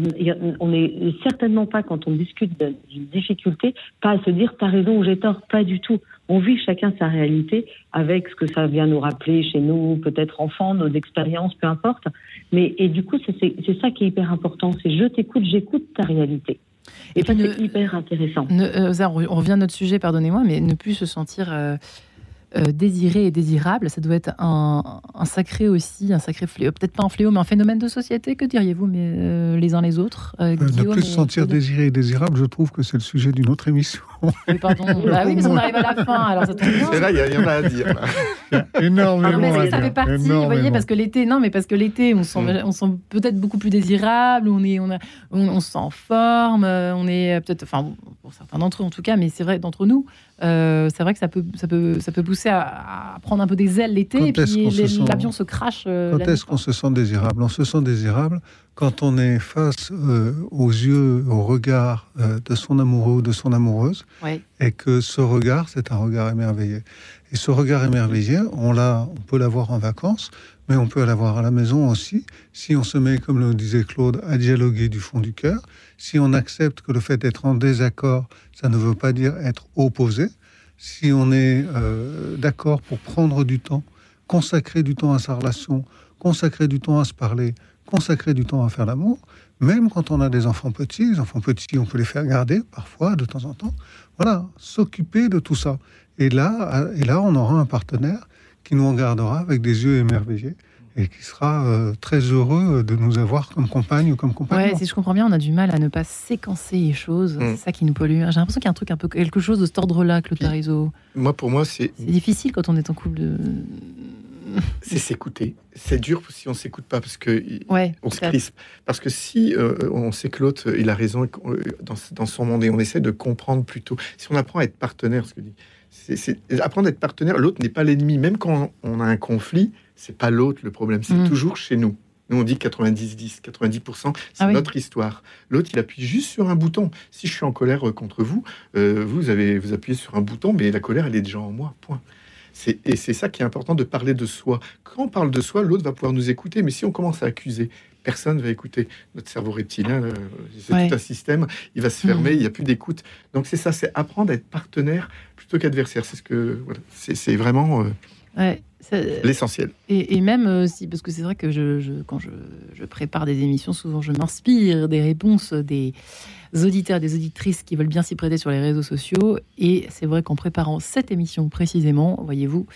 on n'est certainement pas, quand on discute d'une difficulté, pas à se dire t'as raison ou j'ai tort, pas du tout. On vit chacun sa réalité avec ce que ça vient nous rappeler chez nous, peut-être enfants, nos expériences, peu importe. Mais et du coup, c'est- ça qui est hyper important, c'est je t'écoute, j'écoute ta réalité. Et, Et puis c'est hyper intéressant. Ne- euh, on revient à notre sujet, pardonnez-moi, mais ne plus se sentir euh, euh, désiré et désirable, ça doit être un, un sacré aussi, un sacré fléau, peut-être pas un fléau, mais un phénomène de société, que diriez-vous, mais euh, les uns les autres euh, Euh, ne plus se sentir désiré et désirable, je trouve que c'est le sujet d'une autre émission. Oui, pardon. bah oui, mais on arrive à la fin, alors ça tombe bien. Et là, il y, en a à dire. là. Énormément Non, mais à est-ce que ça fait partie, vous voyez, parce que l'été, non, mais parce que l'été, on se sent, Mm. on se sent peut-être beaucoup plus désirable, on est, on, a- on, on se sent en forme, euh, on est peut-être, enfin, pour certains d'entre eux en tout cas, mais c'est vrai d'entre nous, euh, c'est vrai que ça peut, ça peut, ça peut pousser à, à prendre un peu des ailes l'été Quand et puis se sent- l'avion se crache. euh, Quand est-ce qu'on se sent désirable? On se sent désirable quand on est face euh, aux yeux, au regard euh, de son amoureux ou de son amoureuse, Ouais. et que ce regard, c'est un regard émerveillé. Et ce regard émerveillé, on, l'a, on peut l'avoir en vacances, mais on peut l'avoir à la maison aussi, si on se met, comme le disait Claude, à dialoguer du fond du cœur, si on accepte que le fait d'être en désaccord, ça ne veut pas dire être opposé, si on est euh, d'accord pour prendre du temps, consacrer du temps à sa relation, consacrer du temps à se parler, consacrer du temps à faire l'amour, même quand on a des enfants petits, les enfants petits, on peut les faire garder parfois, de temps en temps. Voilà, s'occuper de tout ça. Et là, et là, on aura un partenaire qui nous regardera avec des yeux émerveillés et qui sera euh, très heureux de nous avoir comme compagne ou comme compagnon. Ouais, si je comprends bien, on a du mal à ne pas séquencer les choses. Mm. C'est ça qui nous pollue. J'ai l'impression qu'il y a un truc un peu quelque chose de cet ordre-là, Claude Parizeau. Moi, pour moi, c'est C'est difficile quand on est en couple de. c'est s'écouter. C'est dur si on s'écoute pas parce que Ouais. on se crispe. Parce que si euh, on sait que l'autre, il a raison euh, dans, dans son monde et on essaie de comprendre plutôt. Si on apprend à être partenaire, ce que dit, c'est apprendre à être partenaire. L'autre n'est pas l'ennemi. Même quand on a un conflit, c'est pas l'autre le problème. C'est Mm. toujours chez nous. Nous, on dit 90-10, 90%, c'est Ah oui. notre histoire. L'autre, il appuie juste sur un bouton. Si je suis en colère euh, contre vous, euh, vous avez vous appuyez sur un bouton, mais la colère, elle est déjà en moi. Point. Et c'est ça qui est important de parler de soi. Quand on parle de soi, l'autre va pouvoir nous écouter. Mais si on commence à accuser, personne ne va écouter. Notre cerveau reptilien, euh, c'est Ouais. tout un système, il va se fermer, Mhm. il n'y a plus d'écoute. Donc c'est ça, c'est apprendre à être partenaire plutôt qu'adversaire. C'est ce que voilà, c'est vraiment euh, Ouais. l'essentiel. Et, et même euh, si, parce que c'est vrai que je, je- quand je, je prépare des émissions, souvent je m'inspire des réponses des auditeurs des auditrices qui veulent bien s'y prêter sur les réseaux sociaux. Et c'est vrai qu'en préparant cette émission précisément, voyez-vous,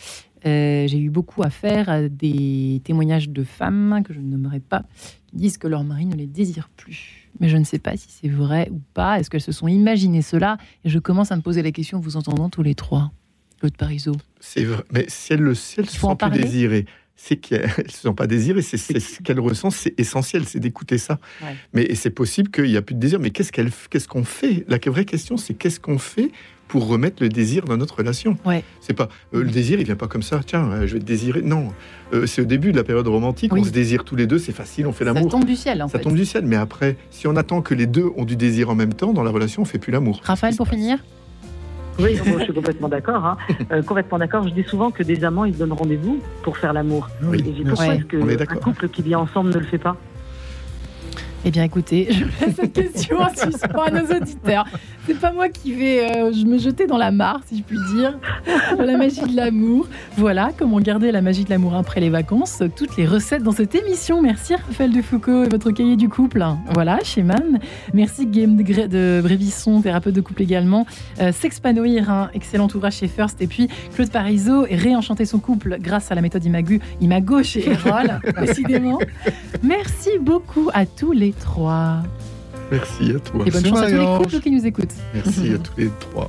euh, j'ai eu beaucoup à faire à des témoignages de femmes que je ne nommerai pas, qui disent que leur mari ne les désire plus. Mais je ne sais pas si c'est vrai ou pas. Est-ce qu'elles se sont imaginé cela? Et je commence à me poser la question, vous entendant tous les trois. Claude Parizeau. C'est vrai. Mais si elle le si se en sent plus parler? désirée, c'est qu'elle ne se sent pas désirée, c'est ce qu'elle ressent, c'est essentiel, c'est d'écouter ça. Ouais. Mais c'est possible qu'il n'y a plus de désir. Mais qu'est-ce qu'elle, qu'est-ce qu'on fait? La vraie question, c'est qu'est-ce qu'on fait pour remettre le désir dans notre relation Ouais. C'est pas euh, le désir, il vient pas comme ça. Tiens, euh, je vais te désirer. Non, Euh, c'est au début de la période romantique. Oui. On se désire tous les deux, c'est facile, on fait Ça l'amour. tombe du ciel, en Ça fait. tombe du ciel. Mais après, si on attend que les deux ont du désir en même temps dans la relation, on fait plus l'amour. Raphaël, pour finir Oui, bon, je suis complètement d'accord. hein. Euh, complètement d'accord. Je dis souvent que des amants, ils donnent rendez-vous pour faire l'amour. Oui, Et pourquoi est-ce que On est un d'accord. couple qui vit ensemble ne le fait pas Eh bien, écoutez, je laisse cette question en suspens à nos auditeurs. C'est pas moi qui vais euh, je me jeter dans la mare, si je puis dire, la magie de l'amour. Voilà comment garder la magie de l'amour après les vacances. Toutes les recettes dans cette émission. Merci Raphaël de Foucault et votre cahier du couple. Voilà, chez MAM. Merci Guillaume de, de Brévisson, thérapeute de couple également. Euh, S'expanouir, un excellent ouvrage chez First. Et puis Claude Parizeau et réenchanter son couple grâce à la méthode Imagu, Imago chez Erol, décidément. Merci beaucoup à tous les trois. Merci à toi. Et bonne Merci, chance à tous les couples qui nous écoutent. Merci à tous les trois.